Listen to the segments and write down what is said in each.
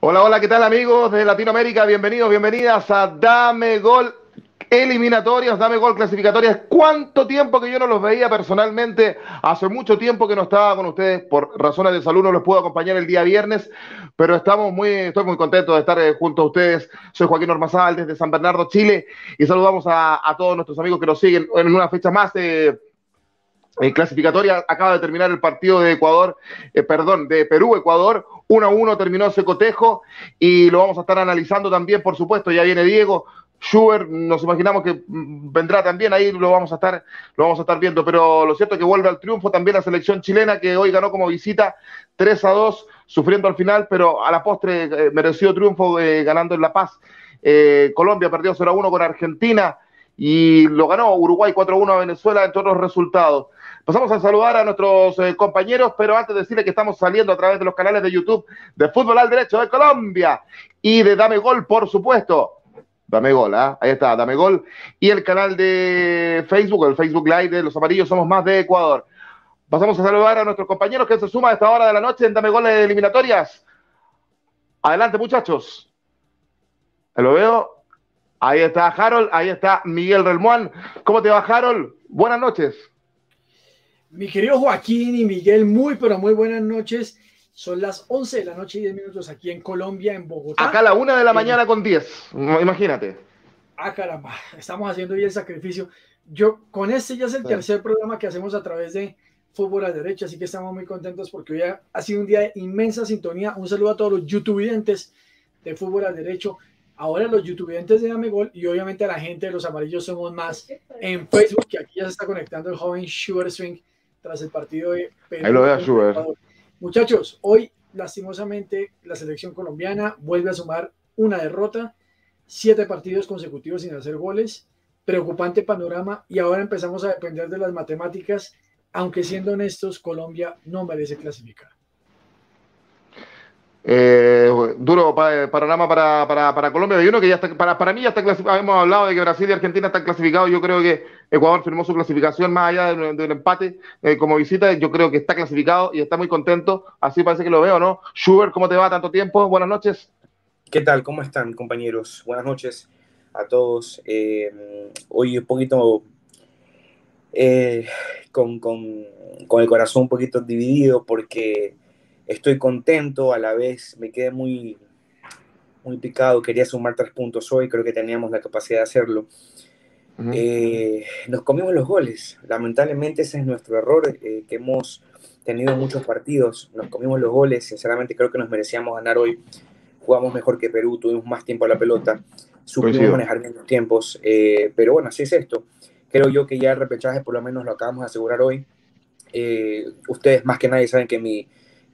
Hola, hola, ¿qué tal amigos de Latinoamérica? Bienvenidos, bienvenidas a Dame Gol eliminatorias, Dame Gol clasificatorias. ¿Cuánto tiempo que yo no los veía personalmente? Hace mucho tiempo que no estaba con ustedes por razones de salud, no les puedo acompañar el día viernes, pero estamos muy, estoy muy contento de estar eh, junto a ustedes. Soy Joaquín Ormazal desde San Bernardo, Chile, y saludamos a, todos nuestros amigos que nos siguen en una fecha más de en clasificatoria acaba de terminar el partido de Ecuador, eh, perdón, de Perú-Ecuador. 1 a 1 terminó ese cotejo y lo vamos a estar analizando también, por supuesto. Ya viene Diego. Schubert, nos imaginamos que mm, vendrá también, ahí lo vamos a estar, lo vamos a estar viendo, pero lo cierto es que vuelve al triunfo también la selección chilena que hoy ganó como visita 3 a 2, sufriendo al final, pero a la postre eh, mereció triunfo eh, ganando en La Paz. Eh, Colombia perdió 0 a 1 con Argentina y lo ganó Uruguay 4 a 1 a Venezuela, entre otros resultados. Pasamos a saludar a nuestros eh, compañeros, pero antes de decirles que estamos saliendo a través de los canales de YouTube de Fútbol al Derecho de Colombia y de Dame Gol, por supuesto. Dame Gol, ¿ah? ahí está, Dame Gol. Y el canal de Facebook, el Facebook Live de Los Amarillos Somos Más de Ecuador. Pasamos a saludar a nuestros compañeros que se suman a esta hora de la noche en Dame Gol de eliminatorias. Adelante, muchachos. Lo veo. Ahí está Harold, ahí está Miguel Relmuán. ¿Cómo te va, Harold? Buenas noches. Mi querido Joaquín y Miguel, muy pero muy buenas noches. Son las 11 de la noche y 10 minutos aquí en Colombia, en Bogotá. Acá a la una de la mañana con 10. Imagínate. Ah, caramba, estamos haciendo hoy el sacrificio. Yo, con este ya es el Sí. tercer programa que hacemos a través de Fútbol a Derecha, así que estamos muy contentos porque hoy ha, ha sido un día de inmensa sintonía. Un saludo a todos los youtubidentes de Fútbol al Derecho, ahora los youtubidentes de Dame Gol y obviamente a la gente de Los Amarillos Somos Más en Facebook, que aquí ya se está conectando el joven Sugar Swing tras el partido de Perú Ahí lo veo a contra Schubert. Muchachos, hoy lastimosamente la selección colombiana vuelve a sumar una derrota, siete partidos consecutivos sin hacer goles, preocupante panorama y ahora empezamos a depender de las matemáticas, aunque siendo honestos, Colombia no merece clasificar. Eh, duro pa- panorama para, para, para Colombia. Hay uno que ya está, para, para mí ya está clasificado. Hemos hablado de que Brasil y Argentina están clasificados. Yo creo que Ecuador firmó su clasificación más allá de un, de un empate eh, como visita. Yo creo que está clasificado y está muy contento. Así parece que lo veo, ¿no? Schubert, ¿cómo te va tanto tiempo? Buenas noches. ¿Qué tal? ¿Cómo están, compañeros? Buenas noches a todos. Eh, hoy un poquito eh, con, con- con el corazón un poquito dividido porque estoy contento, a la vez me quedé muy, muy picado. Quería sumar tres puntos hoy, creo que teníamos la capacidad de hacerlo. Ujú. Eh, nos comimos los goles. Lamentablemente ese es nuestro error, eh, que hemos tenido muchos partidos. Nos comimos los goles. Sinceramente creo que nos merecíamos ganar hoy. Jugamos mejor que Perú, tuvimos más tiempo a la pelota, supimos Coincido. manejar bien los tiempos. eh, pero bueno, así es esto. Creo yo que ya el repechaje por lo menos lo acabamos de asegurar hoy. Eh, ustedes más que nadie saben que mi,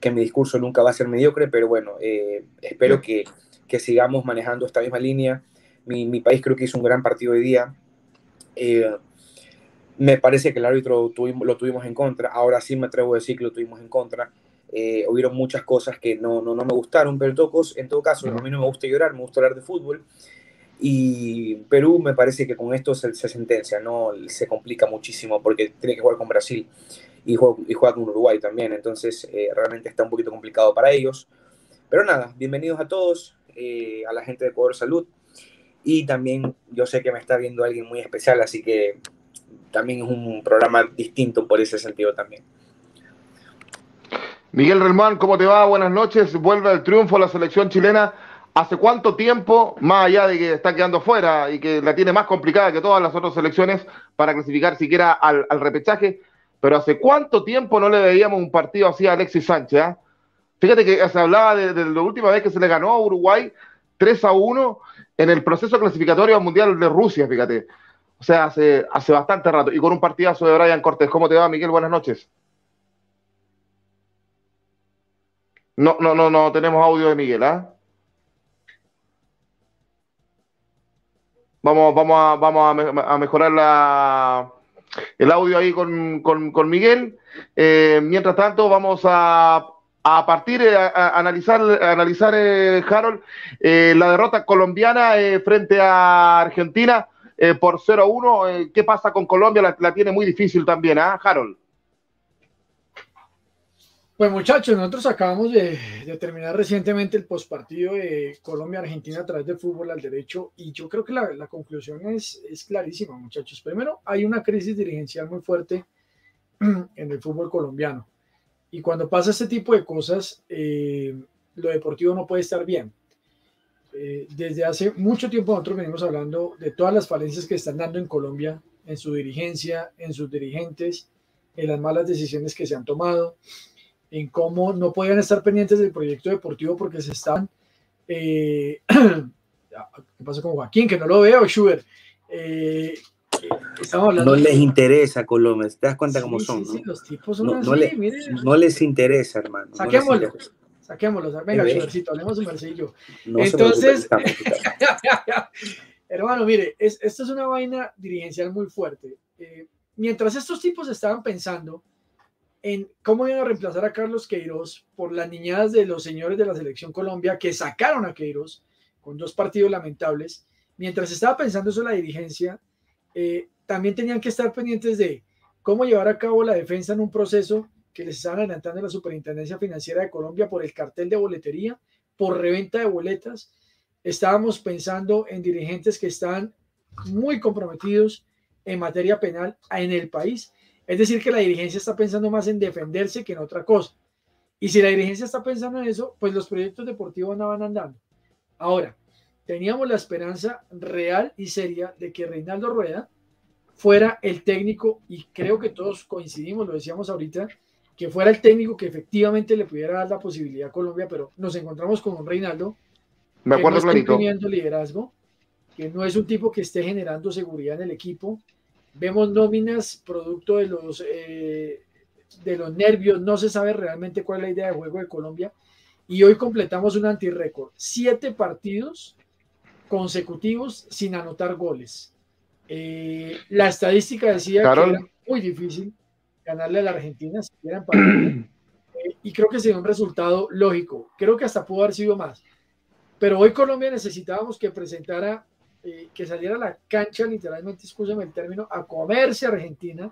que mi discurso nunca va a ser mediocre, pero bueno, eh, espero que, que sigamos manejando esta misma línea. Mi, mi país creo que hizo un gran partido hoy día. Eh, me parece que el árbitro tuvimos- lo tuvimos en contra. Ahora sí me atrevo a decir que lo tuvimos en contra. Eh, hubieron muchas cosas que no, no, no me gustaron, pero en todo, en todo caso, a mí no me gusta llorar, me gusta hablar de fútbol. Y Perú me parece que con esto se, se sentencia, no se complica muchísimo porque tiene que jugar con Brasil y juega, con Uruguay también. Entonces, eh, realmente está un poquito complicado para ellos. Pero nada, bienvenidos a todos, eh, a la gente de Ecuador Salud. Y también yo sé que me está viendo alguien muy especial, así que también es un programa distinto por ese sentido también. Miguel Relmuán, ¿cómo te va? Buenas noches. Vuelve el triunfo la selección chilena. ¿Hace cuánto tiempo, más allá de que está quedando fuera y que la tiene más complicada que todas las otras selecciones para clasificar siquiera al, al repechaje, pero hace cuánto tiempo no le veíamos un partido así a Alexis Sánchez? ah? Fíjate que se hablaba de, la última vez que se le ganó a Uruguay 3 a 1 en el proceso clasificatorio al Mundial de Rusia, fíjate. O sea, hace, bastante rato. Y con un partidazo de Brian Cortés. ¿Cómo te va, Miguel? Buenas noches. No, no, no, no tenemos audio de Miguel, ¿ah? Vamos, vamos, a, vamos a mejorar la, el audio ahí con, con- Miguel. Eh, mientras tanto, vamos a, a partir, eh, a, analizar, analizar eh, Harold, eh, la derrota colombiana frente a Argentina. por 0-1. Eh, ¿Qué pasa con Colombia? La, la tiene muy difícil también, ¿ah, Harold? Pues muchachos, nosotros acabamos de, de terminar recientemente el postpartido de Colombia-Argentina a través del fútbol al derecho y yo creo que la, conclusión es, es, clarísima, muchachos. Primero, hay una crisis dirigencial muy fuerte en el fútbol colombiano y cuando pasa este tipo de cosas, eh, lo deportivo no puede estar bien. Eh, desde hace mucho tiempo nosotros venimos hablando de todas las falencias que están dando en Colombia, en su dirigencia, en sus dirigentes, en las malas decisiones que se han tomado en cómo no podían estar pendientes del proyecto deportivo porque se estaban. Eh, ¿Qué pasa con Joaquín? Que no lo veo, Schubert. Eh, no les interesa Colombia, te das cuenta sí, cómo son. Sí, ¿no? los tipos son no, así, no, le, no, les interesa, hermano. Saquémoslo. No Saquémoslo. Venga, Schubertcito, hablemos un Marcillo. Entonces, hermano, mire, es, esto es una vaina dirigencial muy fuerte. Eh, mientras estos tipos estaban pensando en cómo iban a reemplazar a Carlos Queiroz por las niñadas de los señores de la selección Colombia que sacaron a Queiroz con dos partidos lamentables. Mientras estaba pensando eso la dirigencia, eh, también tenían que estar pendientes de cómo llevar a cabo la defensa en un proceso que les estaban adelantando la Superintendencia Financiera de Colombia por el cartel de boletería, por reventa de boletas. Estábamos pensando en dirigentes que están muy comprometidos en materia penal en el país es decir, que la dirigencia está pensando más en defenderse que en otra cosa. Y si la dirigencia está pensando en eso, pues los proyectos deportivos no van andando. Ahora, teníamos la esperanza real y seria de que Reinaldo Rueda fuera el técnico, y creo que todos coincidimos, lo decíamos ahorita, que fuera el técnico que efectivamente le pudiera dar la posibilidad a Colombia, pero nos encontramos con un Reinaldo Me acuerdo que no está liderazgo, que no es un tipo que esté generando seguridad en el equipo, vemos nóminas producto de los, eh, de los nervios, no se sabe realmente cuál es la idea de juego de Colombia. Y hoy completamos un antirécord, siete partidos consecutivos sin anotar goles. Eh, la estadística decía Carol. que era muy difícil ganarle a la Argentina si era empate. Eh, y creo que sería un resultado lógico. Creo que hasta pudo haber sido más. Pero hoy Colombia necesitábamos que presentara eh, que saliera a la cancha, literalmente, escúchame el término, a comerse a Argentina,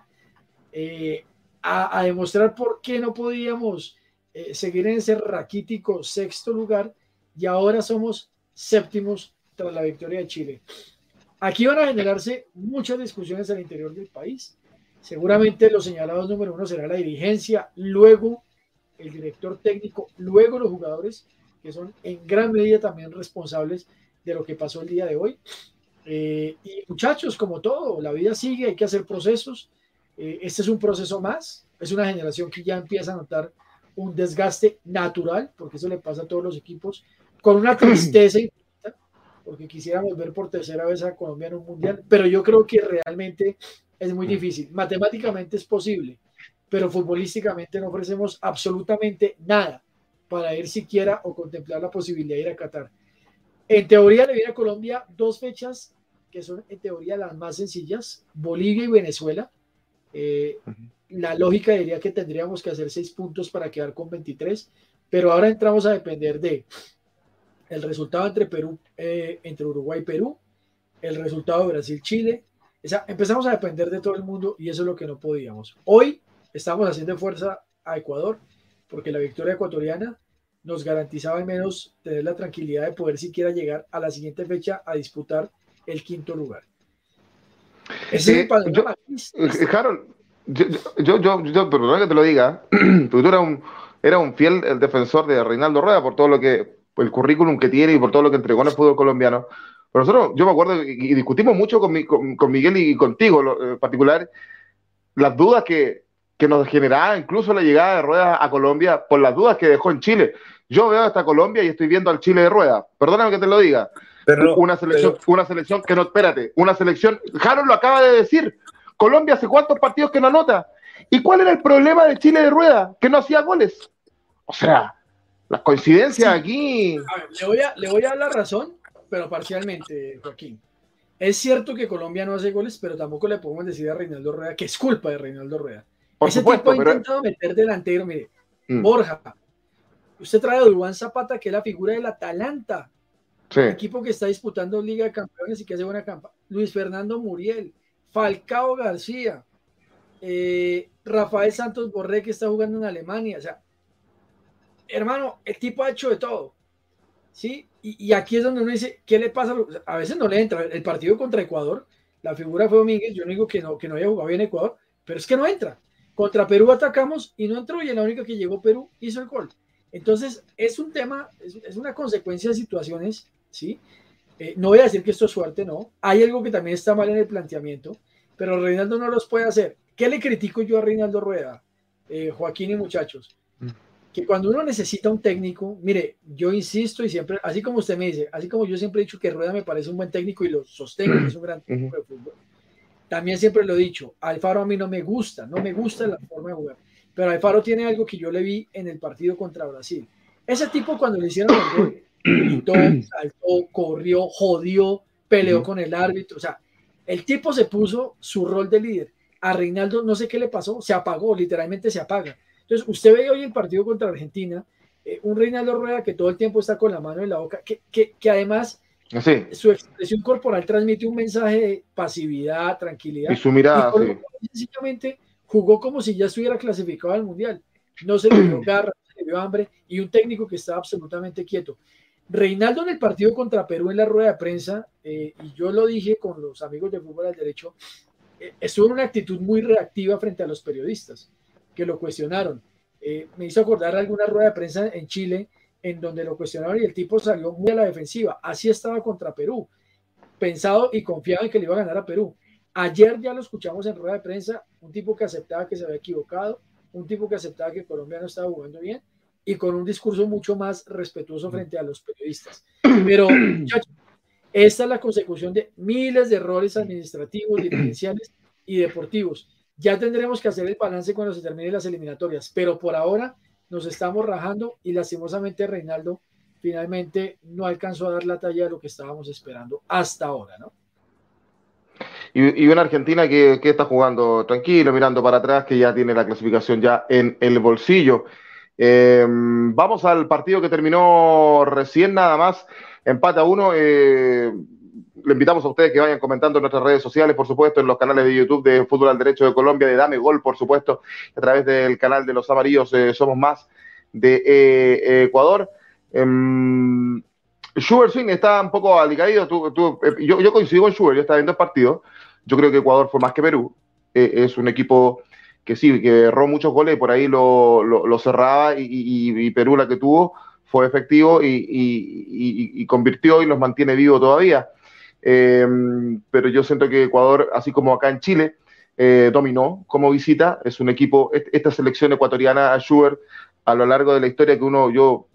eh, a, a, demostrar por qué no podíamos eh, seguir en ese raquítico sexto lugar y ahora somos séptimos tras la victoria de Chile. Aquí van a generarse muchas discusiones al interior del país. Seguramente los señalados número uno será la dirigencia, luego el director técnico, luego los jugadores, que son en gran medida también responsables de lo que pasó el día de hoy. Eh, y muchachos, como todo, la vida sigue, hay que hacer procesos. Eh, este es un proceso más, es una generación que ya empieza a notar un desgaste natural, porque eso le pasa a todos los equipos, con una tristeza porque quisiéramos ver por tercera vez a Colombia en un mundial, pero yo creo que realmente es muy difícil. Matemáticamente es posible, pero futbolísticamente no ofrecemos absolutamente nada para ir siquiera o contemplar la posibilidad de ir a Qatar. En teoría le viene a Colombia dos fechas que son en teoría las más sencillas, Bolivia y Venezuela. Eh, uh -huh. La lógica diría que tendríamos que hacer seis puntos para quedar con 23, pero ahora entramos a depender de el resultado entre Perú, eh, entre Uruguay y Perú, el resultado de Brasil-Chile. O sea, empezamos a depender de todo el mundo y eso es lo que no podíamos. Hoy estamos haciendo fuerza a Ecuador porque la victoria ecuatoriana nos garantizaba al menos tener la tranquilidad de poder siquiera llegar a la siguiente fecha a disputar el quinto lugar. Ese eh, es el yo, eh, Harold, yo, yo, yo, perdón que te lo diga, tú eras un, era un fiel el defensor de Reinaldo Rueda por todo lo que, por el currículum que tiene y por todo lo que entregó en el fútbol colombiano. Pero nosotros, yo me acuerdo, y, discutimos mucho con, mi, con, con, Miguel y contigo en particular, las dudas que, que nos generaba incluso la llegada de Rueda a Colombia por las dudas que dejó en Chile. Yo veo hasta Colombia y estoy viendo al Chile de Rueda. Perdóname que te lo diga. Pero, una selección, pero... una selección que no, espérate, una selección, Harold lo acaba de decir, Colombia hace cuántos partidos que no anota. ¿Y cuál era el problema de Chile de Rueda? Que no hacía goles. O sea, las coincidencias sí. aquí. A ver, le, voy a, le voy a dar la razón, pero parcialmente, Joaquín. Es cierto que Colombia no hace goles, pero tampoco le podemos decir a Reinaldo Rueda que es culpa de Reinaldo Rueda. Por Ese supuesto, tipo ha intentado meter delantero, mire, mm. Borja. Usted trae a Dubán Zapata, que es la figura del Atalanta. Sí. equipo que está disputando Liga de Campeones y que hace buena campa. Luis Fernando Muriel, Falcao García, eh, Rafael Santos Borré que está jugando en Alemania. O sea, hermano, el tipo ha hecho de todo. ¿Sí? Y, y aquí es donde uno dice, ¿qué le pasa? A veces no le entra. El partido contra Ecuador, la figura fue Domínguez. Yo no digo que no, que no haya jugado bien Ecuador, pero es que no entra. Contra Perú atacamos y no entró, y en la única que llegó Perú hizo el gol. Entonces, es un tema, es, es una consecuencia de situaciones, ¿sí? Eh, no voy a decir que esto es suerte, no. Hay algo que también está mal en el planteamiento, pero Reinaldo no los puede hacer. ¿Qué le critico yo a Reinaldo Rueda, eh, Joaquín y muchachos? Que cuando uno necesita un técnico, mire, yo insisto y siempre, así como usted me dice, así como yo siempre he dicho que Rueda me parece un buen técnico y lo sostengo, que es un gran técnico de fútbol, también siempre lo he dicho, Alfaro a mí no me gusta, no me gusta la forma de jugar, pero Alfaro tiene algo que yo le vi en el partido contra Brasil. Ese tipo cuando le hicieron el gol, gritó, saltó, corrió, jodió, peleó con el árbitro, o sea, el tipo se puso su rol de líder. A Reinaldo no sé qué le pasó, se apagó, literalmente se apaga. Entonces, usted ve hoy el partido contra Argentina, eh, un Reinaldo Rueda que todo el tiempo está con la mano en la boca, que, que, que además Sí. su expresión corporal transmite un mensaje de pasividad, tranquilidad. Y su mirada, Y sí. sencillamente jugó como si ya estuviera clasificado al mundial. No se le dio garra, no se le dio hambre y un técnico que estaba absolutamente quieto. Reinaldo en el partido contra Perú en la rueda de prensa, eh, y yo lo dije con los amigos de fútbol al derecho, eh, estuvo en una actitud muy reactiva frente a los periodistas que lo cuestionaron. Eh, me hizo acordar alguna rueda de prensa en Chile en donde lo cuestionaron y el tipo salió muy a la defensiva. Así estaba contra Perú, pensado y confiado en que le iba a ganar a Perú. Ayer ya lo escuchamos en rueda de prensa, un tipo que aceptaba que se había equivocado, un tipo que aceptaba que Colombia no estaba jugando bien y con un discurso mucho más respetuoso frente a los periodistas. Pero, muchachos, esta es la consecución de miles de errores administrativos, dirigenciales y deportivos. Ya tendremos que hacer el balance cuando se terminen las eliminatorias, pero por ahora nos estamos rajando y lastimosamente Reinaldo finalmente no alcanzó a dar la talla de lo que estábamos esperando hasta ahora, ¿no? Y, una Argentina que, que está jugando tranquilo, mirando para atrás, que ya tiene la clasificación ya en el bolsillo. Eh, vamos al partido que terminó recién nada más, empate a uno. Eh, le invitamos a ustedes que vayan comentando en nuestras redes sociales, por supuesto, en los canales de YouTube de Fútbol al Derecho de Colombia, de Dame Gol, por supuesto, a través del canal de los amarillos eh, Somos Más de eh, Ecuador. Um, Schubert Swing está un poco alicaído. Tú, tú, eh, yo, coincido con Schubert, yo estaba viendo el partido. Yo creo que Ecuador fue más que Perú. Es un equipo que sí, que erró muchos goles y por ahí lo, cerraba y, Perú la que tuvo fue efectivo y, y convirtió y los mantiene vivos todavía. Eh, pero yo siento que Ecuador, así como acá en Chile, eh, dominó como visita. Es un equipo, esta selección ecuatoriana a lo largo de la historia que uno, yo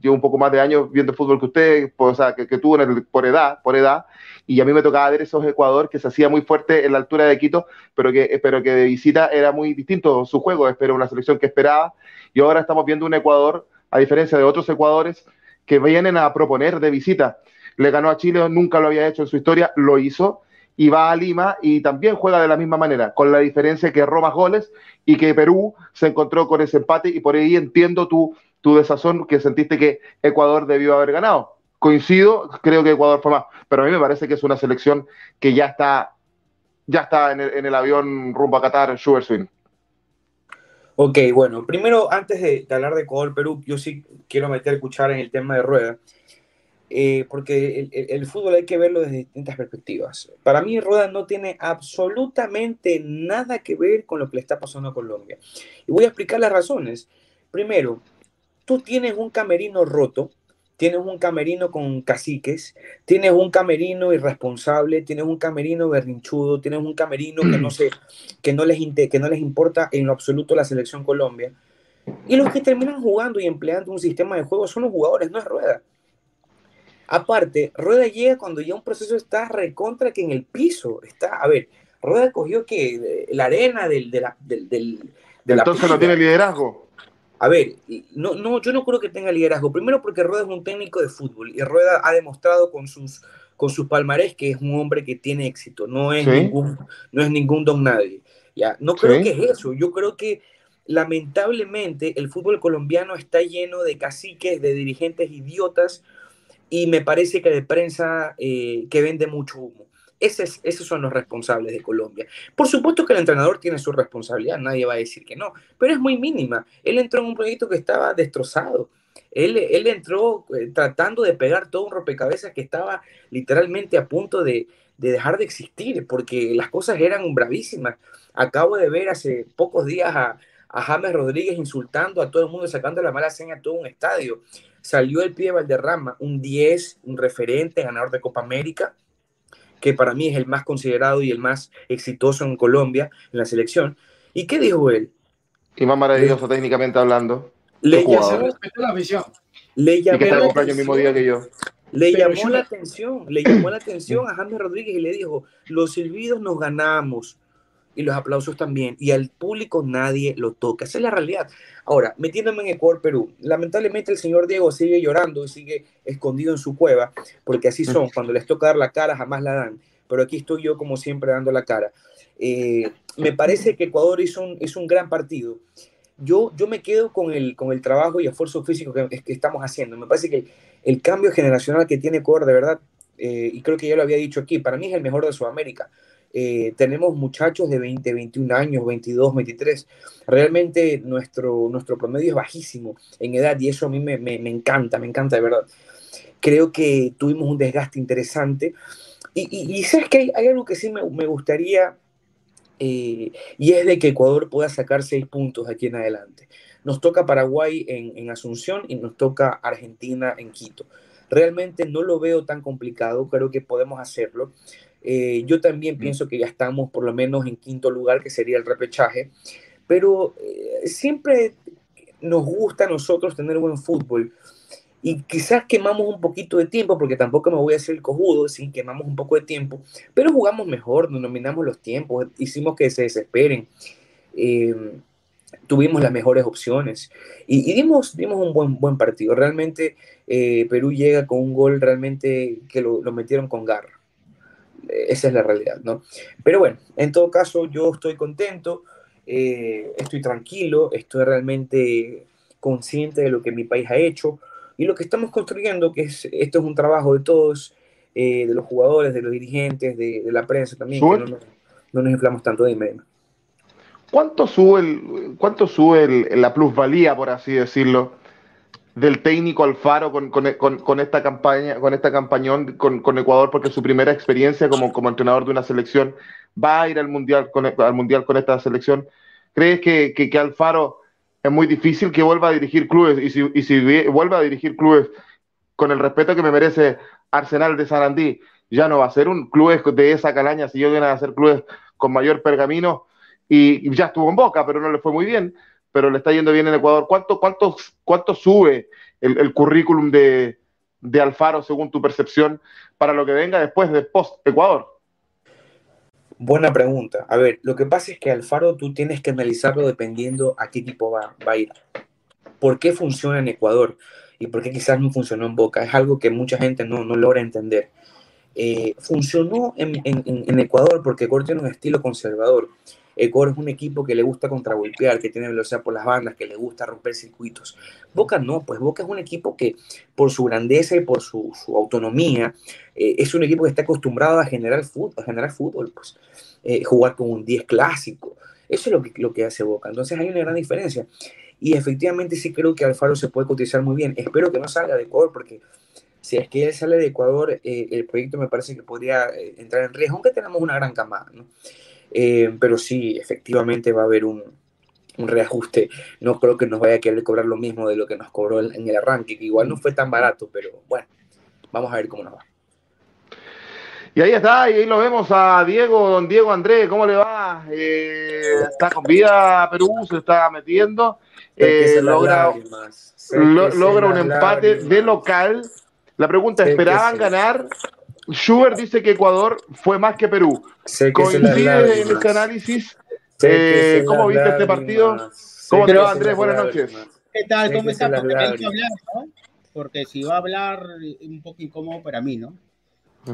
llevo un poco más de años viendo fútbol que usted, pues, o sea, que, tuvo el, por edad, por edad, y a mí me tocaba ver esos Ecuador que se hacía muy fuerte en la altura de Quito, pero que, pero que de visita era muy distinto su juego, pero una selección que esperaba, y ahora estamos viendo un Ecuador, a diferencia de otros Ecuadores, que vienen a proponer de visita. Le ganó a Chile, nunca lo había hecho en su historia, lo hizo, y va a Lima y también juega de la misma manera, con la diferencia que más goles y que Perú se encontró con ese empate y por ahí entiendo tu, tu desazón que sentiste que Ecuador debió haber ganado. Coincido, creo que Ecuador fue más, pero a mí me parece que es una selección que ya está, ya está en el, en el avión rumbo a Qatar, Sugar Swing. Ok, bueno, primero, antes de, de hablar de Ecuador-Perú, yo sí quiero meter cuchara en el tema de Rueda. Eh, porque el, el, el, fútbol hay que verlo desde distintas perspectivas. Para mí, Rueda no tiene absolutamente nada que ver con lo que le está pasando a Colombia. Y voy a explicar las razones. Primero, tú tienes un camerino roto, tienes un camerino con caciques, tienes un camerino irresponsable, tienes un camerino berrinchudo, tienes un camerino que no, se, que no, les, que no les importa en lo absoluto la selección Colombia. Y los que terminan jugando y empleando un sistema de juego son los jugadores, no es Rueda. Aparte, Rueda llega cuando ya un proceso está recontra que en el piso. Está, a ver, Rueda cogió que la arena del, de la, del, del de Entonces la no tiene liderazgo. A ver, no, no, yo no creo que tenga liderazgo. Primero porque Rueda es un técnico de fútbol y Rueda ha demostrado con sus, con sus palmarés que es un hombre que tiene éxito. No es, ¿Sí? ningún, no es ningún don nadie. Ya, no creo ¿Sí? que es eso. Yo creo que lamentablemente el fútbol colombiano está lleno de caciques, de dirigentes idiotas y me parece que de prensa eh, que vende mucho humo. Es, esos son los responsables de Colombia. Por supuesto que el entrenador tiene su responsabilidad, nadie va a decir que no, pero es muy mínima. Él entró en un proyecto que estaba destrozado. Él, él entró eh, tratando de pegar todo un rompecabezas que estaba literalmente a punto de, de dejar de existir, porque las cosas eran bravísimas. Acabo de ver hace pocos días a, a James Rodríguez insultando a todo el mundo, sacando la mala seña a todo un estadio. Salió el pie de Valderrama, un 10, un referente, ganador de Copa América, que para mí es el más considerado y el más exitoso en Colombia, en la selección. ¿Y qué dijo él? Y más maravilloso técnicamente hablando. Le, jugador. la afición. le Y que llamó, está de la cumpleaños el mismo día que yo. le Pero llamó yo- la atención, le llamó la atención a James Rodríguez y le dijo, los silbidos nos ganamos y los aplausos también, y al público nadie lo toca. Esa es la realidad. Ahora, metiéndome en Ecuador, Perú, lamentablemente el señor Diego sigue llorando y sigue escondido en su cueva, porque así son, cuando les toca dar la cara jamás la dan, pero aquí estoy yo como siempre dando la cara. Eh, me parece que Ecuador hizo un, hizo un gran partido. Yo, yo me quedo con el, con el trabajo y esfuerzo físico que, que estamos haciendo. Me parece que el, el cambio generacional que tiene Ecuador, de verdad, eh, y creo que ya lo había dicho aquí, para mí es el mejor de Sudamérica. Eh, tenemos muchachos de 20, 21 años, 22, 23. Realmente nuestro, nuestro promedio es bajísimo en edad y eso a mí me, me, encanta, me encanta de verdad. Creo que tuvimos un desgaste interesante. Y, y, sabes que hay, hay, algo que sí me, me gustaría, eh, y es de que Ecuador pueda sacar seis puntos de aquí en adelante. Nos toca Paraguay en, en Asunción y nos toca Argentina en Quito. Realmente no lo veo tan complicado, creo que podemos hacerlo. Eh, yo también pienso que ya estamos por lo menos en quinto lugar, que sería el repechaje, pero eh, siempre nos gusta a nosotros tener buen fútbol. Y quizás quemamos un poquito de tiempo, porque tampoco me voy a hacer el cojudo, sí, quemamos un poco de tiempo, pero jugamos mejor, nos nominamos los tiempos, hicimos que se desesperen, eh, tuvimos las mejores opciones y, y, dimos, dimos un buen, buen partido. Realmente eh, Perú llega con un gol realmente que lo, lo metieron con garra esa es la realidad, ¿no? Pero bueno, en todo caso, yo estoy contento, eh, estoy tranquilo, estoy realmente consciente de lo que mi país ha hecho y lo que estamos construyendo, que es, esto es un trabajo de todos, eh, de los jugadores, de los dirigentes, de, de la prensa también, que no, no, nos inflamos tanto de inmediato. ¿Cuánto sube, el, cuánto sube el, la plusvalía, por así decirlo, del técnico Alfaro con, con, con, esta campaña, con esta campañón con, Ecuador, porque su primera experiencia como, como entrenador de una selección va a ir al mundial con, al mundial con esta selección. ¿Crees que, que, Alfaro es muy difícil que vuelva a dirigir clubes? Y si, y si vuelve a dirigir clubes con el respeto que me merece Arsenal de Sarandí, ya no va a ser un club de esa calaña si yo vienen a ser clubes con mayor pergamino y ya estuvo en Boca, pero no le fue muy bien pero le está yendo bien en Ecuador. ¿Cuánto, cuánto, cuánto sube el, el currículum de, Alfaro según tu percepción para lo que venga después de post-Ecuador? Buena pregunta. A ver, lo que pasa es que Alfaro tú tienes que analizarlo dependiendo a qué equipo va, va a ir. ¿Por qué funciona en Ecuador? Y por qué quizás no funcionó en Boca. Es algo que mucha gente no, no logra entender. Eh, funcionó en, Ecuador porque tiene un estilo conservador. Ecuador es un equipo que le gusta contragolpear, que tiene velocidad por las bandas, que le gusta romper circuitos. Boca no, pues Boca es un equipo que por su grandeza y por su, autonomía eh, es un equipo que está acostumbrado a generar fútbol, a generar fútbol pues, eh, jugar con un 10 clásico. Eso es lo que, lo que hace Boca. Entonces hay una gran diferencia. Y efectivamente sí creo que Alfaro se puede cotizar muy bien. Espero que no salga de Ecuador porque si es que él sale de Ecuador, eh, el proyecto me parece que podría entrar en riesgo, aunque tenemos una gran camada, ¿no? Eh, pero sí, efectivamente va a haber un, un, reajuste. No creo que nos vaya a querer cobrar lo mismo de lo que nos cobró en el arranque, que igual no fue tan barato, pero bueno, vamos a ver cómo nos va. Y ahí está, y ahí lo vemos a Diego, don Diego Andrés, ¿cómo le va? Eh, está con vida Perú, se está metiendo, eh, logra, lo, logra un empate lágrimas. de local. La pregunta, ¿esperaban ganar? Schubert dice que Ecuador fue más que Perú. Sé que ¿Coincide en este análisis? Eh, ¿Cómo viste este partido? ¿Cómo te va, Andrés? Buenas noches. ¿Qué tal? ¿Cómo está? Porque hablar, ¿no? Porque si va a hablar, un poco incómodo para mí, ¿no?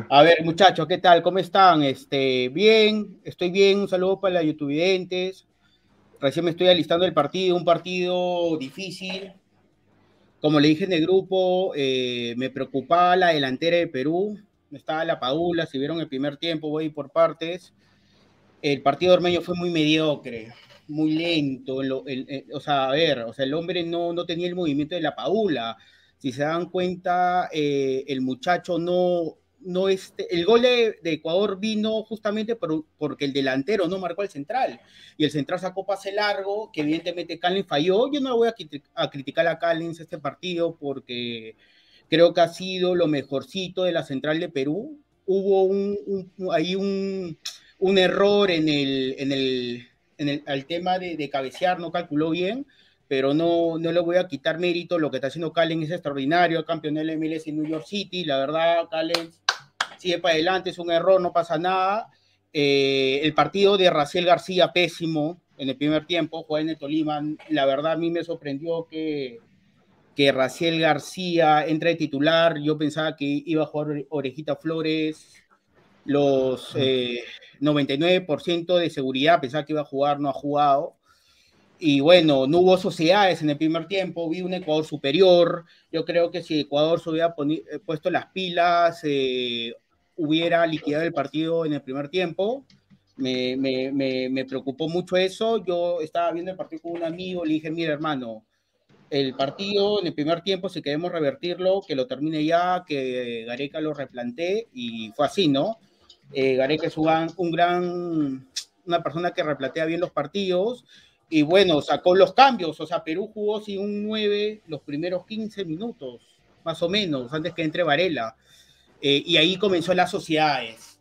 A ver, muchachos, ¿qué tal? ¿Cómo están? Este, bien, estoy bien. Un saludo para los youtubidentes. Recién me estoy alistando el partido, un partido difícil. como le dije en el grupo, eh, me preocupaba la delantera de Perú. Estaba la Paula, si vieron el primer tiempo, voy por partes. El partido Ormeño fue muy mediocre, muy lento. o sea, a ver, o sea, el hombre no, no tenía el movimiento de la Paula. Si se dan cuenta, eh, el muchacho no, no este, el gol de, Ecuador vino justamente por, porque el delantero no marcó al central y el central sacó pase largo que evidentemente Callens falló. Yo no voy a, criticar a Callens este partido porque creo que ha sido lo mejorcito de la central de Perú. Hubo un, ahí un, error en el, en el, en el tema de, de cabecear, no calculó bien pero no, no le voy a quitar mérito. Lo que está haciendo Callens es extraordinario, campeón del MLS en New York City. La verdad, Callens sigue para adelante, es un error, no pasa nada. Eh, el partido de Raciel García, pésimo en el primer tiempo, juega en el Tolima. La verdad, a mí me sorprendió que, que Raciel García entre de titular. Yo pensaba que iba a jugar Orejita Flores. Los 99% eh, de seguridad, pensaba que iba a jugar, no ha jugado y bueno, no hubo sociedades en el primer tiempo, vi un Ecuador superior. Yo creo que si Ecuador se hubiera eh, puesto las pilas, eh, hubiera liquidado el partido en el primer tiempo. Me, me, me, preocupó mucho eso. Yo estaba viendo el partido con un amigo, le dije, mira hermano, el partido en el primer tiempo, si queremos revertirlo, que lo termine ya, que Gareca lo replantee, y fue así, ¿no? Eh, Gareca es un, un gran, una persona que replantea bien los partidos, y bueno, sacó los cambios, o sea, Perú jugó sin un 9 los primeros 15 minutos, más o menos, antes que entre Varela. Eh, y ahí comenzó las sociedades.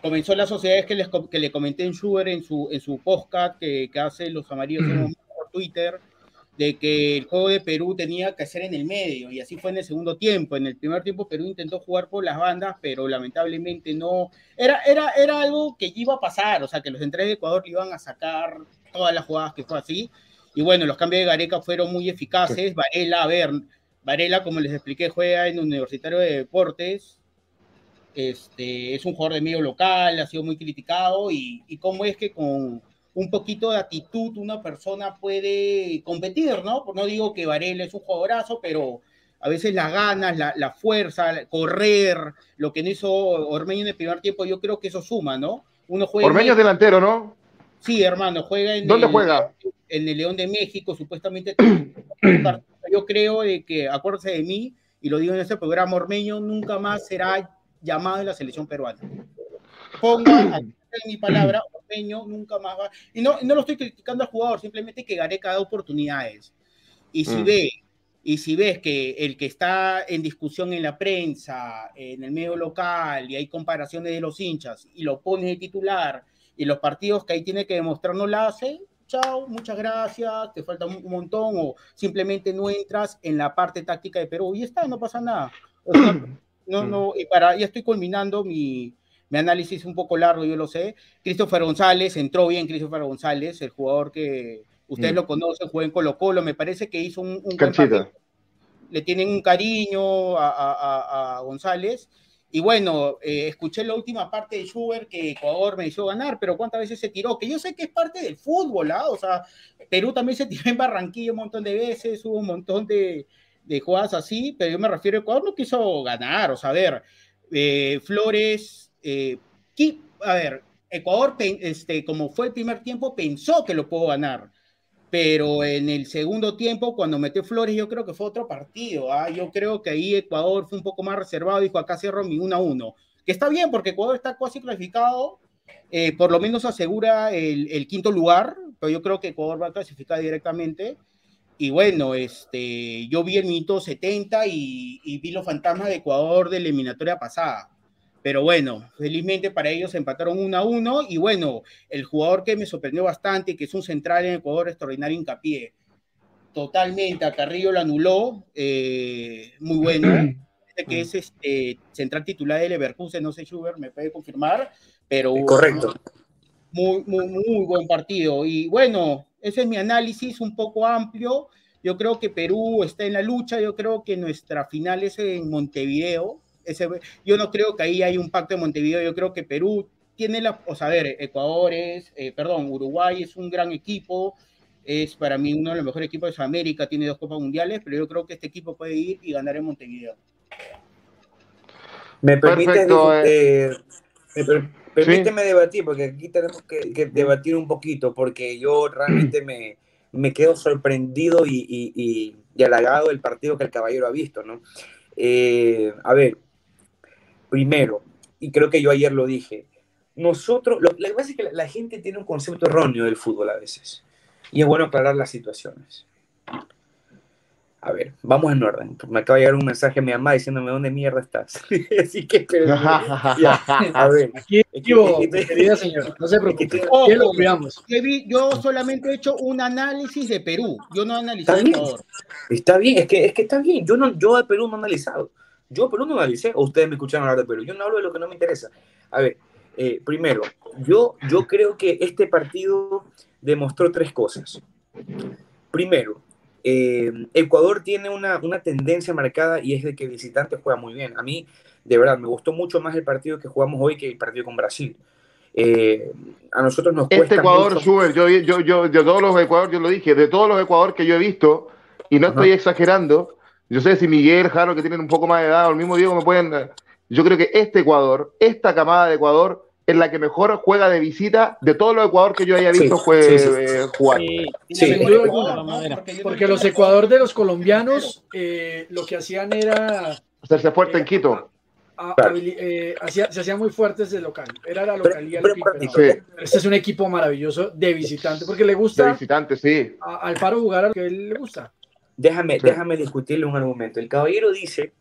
Comenzó las sociedades que, les, que le comenté en Schubert en su, en su podcast que, que hace Los Amarillos por Twitter, de que el juego de Perú tenía que ser en el medio, y así fue en el segundo tiempo. En el primer tiempo Perú intentó jugar por las bandas, pero lamentablemente no. Era, era, era algo que iba a pasar, o sea, que los centrales de Ecuador le iban a sacar todas las jugadas que fue así. Y bueno, los cambios de Gareca fueron muy eficaces. Varela, a ver, Varela, como les expliqué, juega en Universitario de Deportes. Este, es un jugador de medio local, ha sido muy criticado. Y, y cómo es que con un poquito de actitud una persona puede competir, ¿no? No digo que Varela es un jugadorazo, pero a veces las ganas, la, la, fuerza, correr, lo que no hizo Ormeño en el primer tiempo, yo creo que eso suma, ¿no? Uno juega Ormeño es delantero, ¿no? Sí, hermano, juega en ¿Dónde juega? En el León de México, supuestamente. yo creo de que, acuérdense de mí, y lo digo en este programa, Ormeño nunca más será llamado en la selección peruana. Ponga en mi palabra, Nunca más va. Y no, no lo estoy criticando al jugador, simplemente que Gareca da oportunidades. Y si mm. ve, y si ves que el que está en discusión en la prensa, en el medio local, y hay comparaciones de los hinchas, y lo pones de titular, y los partidos que ahí tiene que demostrar no la hace, chao, muchas gracias, te falta un montón, o simplemente no entras en la parte táctica de Perú, y está, no pasa nada. no, no, y para, ya estoy culminando mi, mi análisis un poco largo, yo lo sé. Christopher González, entró bien Christopher González, el jugador que ustedes mm. lo conocen, juega en Colo Colo, me parece que hizo un, un Le tienen un cariño a, a, a González y bueno, eh, escuché la última parte de Schubert que Ecuador me hizo ganar, pero ¿cuántas veces se tiró? Que yo sé que es parte del fútbol, ¿ah? O sea, Perú también se tiró en Barranquilla un montón de veces, hubo un montón de, de jugadas así, pero yo me refiero a Ecuador no quiso ganar, o sea, a ver, eh, Flores, eh, a ver, Ecuador, este, como fue el primer tiempo, pensó que lo pudo ganar pero en el segundo tiempo, cuando metió Flores, yo creo que fue otro partido. ¿ah? Yo creo que ahí Ecuador fue un poco más reservado, dijo acá cierro mi 1 a 1. Que está bien, porque Ecuador está casi clasificado, eh, por lo menos asegura el, quinto lugar, pero yo creo que Ecuador va a clasificar directamente. Y bueno, este, yo vi el minuto 70 y, y vi los fantasmas de Ecuador de la eliminatoria pasada. Pero bueno, felizmente para ellos empataron 1 a 1 y bueno, el jugador que me sorprendió bastante, que es un central en Ecuador extraordinario hincapié, totalmente, a Carrillo lo anuló, eh, muy bueno, que es este central titular de Leverkusen, no sé, Schubert, me puede confirmar, pero... Correcto. Muy, muy, muy buen partido. Y bueno, ese es mi análisis un poco amplio. Yo creo que Perú está en la lucha, yo creo que nuestra final es en Montevideo, yo no creo que ahí hay un pacto de Montevideo, yo creo que Perú tiene la, o sea, a ver, Ecuador es, eh, perdón, Uruguay es un gran equipo, es para mí uno de los mejores equipos de Sudamérica, tiene dos Copas Mundiales, pero yo creo que este equipo puede ir y ganar en Montevideo. Me permite, eh. eh, permíteme debatir, porque aquí tenemos que, debatir un poquito, porque yo realmente me, me quedo sorprendido y, y, y, halagado del partido que el caballero ha visto, ¿no? Eh, a ver, primero, y creo que yo ayer lo dije, nosotros, lo, que pasa es que la, gente tiene un concepto erróneo del fútbol a veces. Y es bueno aclarar las situaciones. A ver, vamos en orden. Me acaba de llegar un mensaje a mi mamá diciéndome dónde mierda estás. Así que, pero, a ver. Aquí, querida señora, no se preocupe. lo veamos. Yo solamente he hecho un análisis de Perú. Yo no he analizado está bien, está bien, es que, es que está bien. Yo, no, yo de Perú no he analizado. Yo Perú no analicé, o ustedes me escucharon hablar de Perú. Yo no hablo de lo que no me interesa. A ver, eh, primero, yo, yo creo que este partido demostró tres cosas. Primero, eh, Ecuador tiene una, una, tendencia marcada y es de que visitante juega muy bien. A mí, de verdad, me gustó mucho más el partido que jugamos hoy que el partido con Brasil. Eh, a nosotros nos este cuesta. Este Ecuador, mucho... yo, yo, yo, de todos los Ecuador, yo lo dije, de todos los Ecuador que yo he visto, y no estoy exagerando, yo sé si Miguel, Jaro, que tienen un poco más de edad, o el mismo Diego, me pueden. Yo creo que este Ecuador, esta camada de Ecuador, es la que mejor juega de visita de todo los Ecuador que yo haya visto fue eh, jugar. porque, los Ecuador de los colombianos eh, lo que hacían era hacerse fuerte en Quito. Eh, se hacían muy fuertes de local. Era la localidad. Este es un equipo maravilloso de visitante porque le gusta. De visitante, sí. al Faro jugar a lo que a él le gusta. Déjame, déjame discutirle un argumento. El caballero dice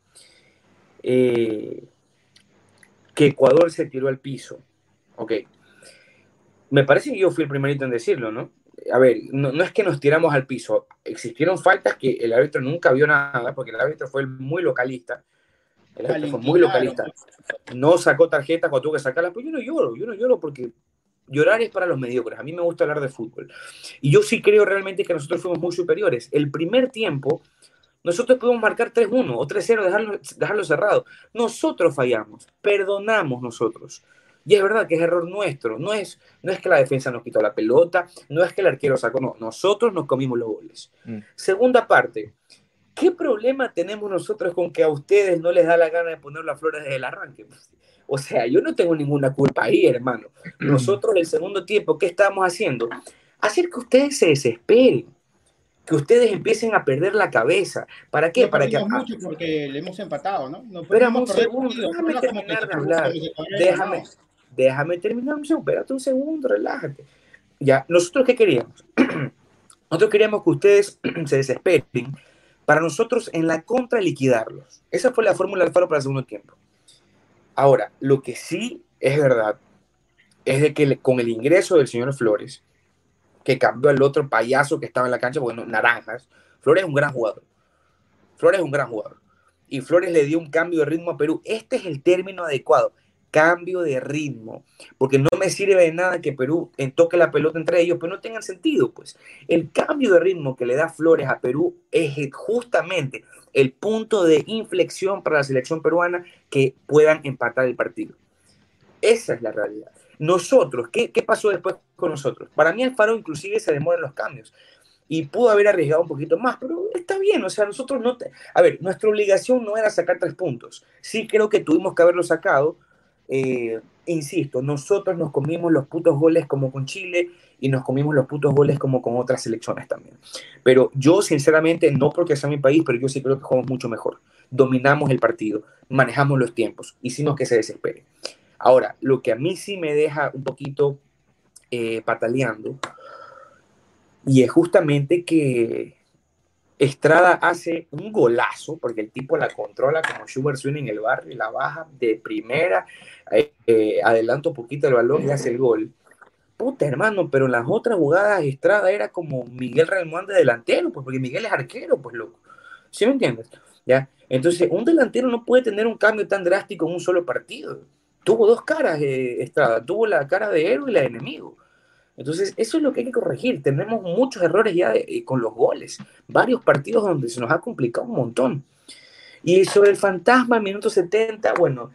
que Ecuador se tiró al piso. Ok. Me parece que yo fui el primerito en decirlo, ¿no? A ver, no, es que nos tiramos al piso. Existieron faltas que el árbitro nunca vio nada, porque el árbitro fue muy localista. El árbitro fue muy localista. No sacó tarjetas cuando tuvo que sacarlas, pero yo no lloro, yo no lloro porque llorar es para los mediocres. A mí me gusta hablar de fútbol. Y yo sí creo realmente que nosotros fuimos muy superiores. El primer tiempo, nosotros pudimos marcar 3-1 o 3-0, dejarlo, dejarlo cerrado. Nosotros fallamos, perdonamos nosotros. Y es verdad que es error nuestro. No es, no es que la defensa nos quitó la pelota, no es que el arquero sacó, no. Nosotros nos comimos los goles. Mm. Segunda parte. ¿Qué problema tenemos nosotros con que a ustedes no les da la gana de poner las flores desde el arranque? O sea, yo no tengo ninguna culpa ahí, hermano. Nosotros, el segundo tiempo, ¿qué estamos haciendo? Hacer que ustedes se desesperen que ustedes empiecen a perder la cabeza. ¿Para qué? Para que mucho porque le hemos empatado, ¿no? no un segundo, déjame terminar de hablar. Déjame, déjame terminar un segundo, espérate un segundo, relájate. Ya, nosotros qué queríamos? nosotros queríamos que ustedes se desesperen para nosotros en la contra liquidarlos. Esa fue la fórmula del Faro para el segundo tiempo. Ahora, lo que sí es verdad es de que con el ingreso del señor Flores, que cambió al otro payaso que estaba en la cancha, bueno, naranjas, Flores es un gran jugador. Flores es un gran jugador. Y Flores le dio un cambio de ritmo a Perú. Este es el término adecuado cambio de ritmo, porque no me sirve de nada que Perú toque la pelota entre ellos, pero no tengan sentido, pues. El cambio de ritmo que le da Flores a Perú es justamente el punto de inflexión para la selección peruana que puedan empatar el partido. Esa es la realidad. Nosotros, ¿qué, qué pasó después con nosotros? Para mí el Faro inclusive se demora en los cambios y pudo haber arriesgado un poquito más, pero está bien, o sea, nosotros no... Te... A ver, nuestra obligación no era sacar tres puntos. Sí creo que tuvimos que haberlo sacado, eh, insisto, nosotros nos comimos los putos goles como con Chile y nos comimos los putos goles como con otras selecciones también. Pero yo, sinceramente, no porque sea mi país, pero yo sí creo que jugamos mucho mejor. Dominamos el partido, manejamos los tiempos, hicimos que se desespere. Ahora, lo que a mí sí me deja un poquito eh, pataleando, y es justamente que Estrada hace un golazo, porque el tipo la controla como Schubert Swing en el barrio y la baja de primera, eh, eh, adelanta un poquito el balón y hace el gol. Puta, hermano, pero en las otras jugadas Estrada era como Miguel Ramón de delantero, pues porque Miguel es arquero, pues loco. ¿Sí me entiendes? ¿Ya? Entonces, un delantero no puede tener un cambio tan drástico en un solo partido. Tuvo dos caras, eh, Estrada. Tuvo la cara de héroe y la de enemigo. Entonces, eso es lo que hay que corregir. Tenemos muchos errores ya eh, con los goles, varios partidos donde se nos ha complicado un montón. Y sobre el fantasma, minuto 70, bueno,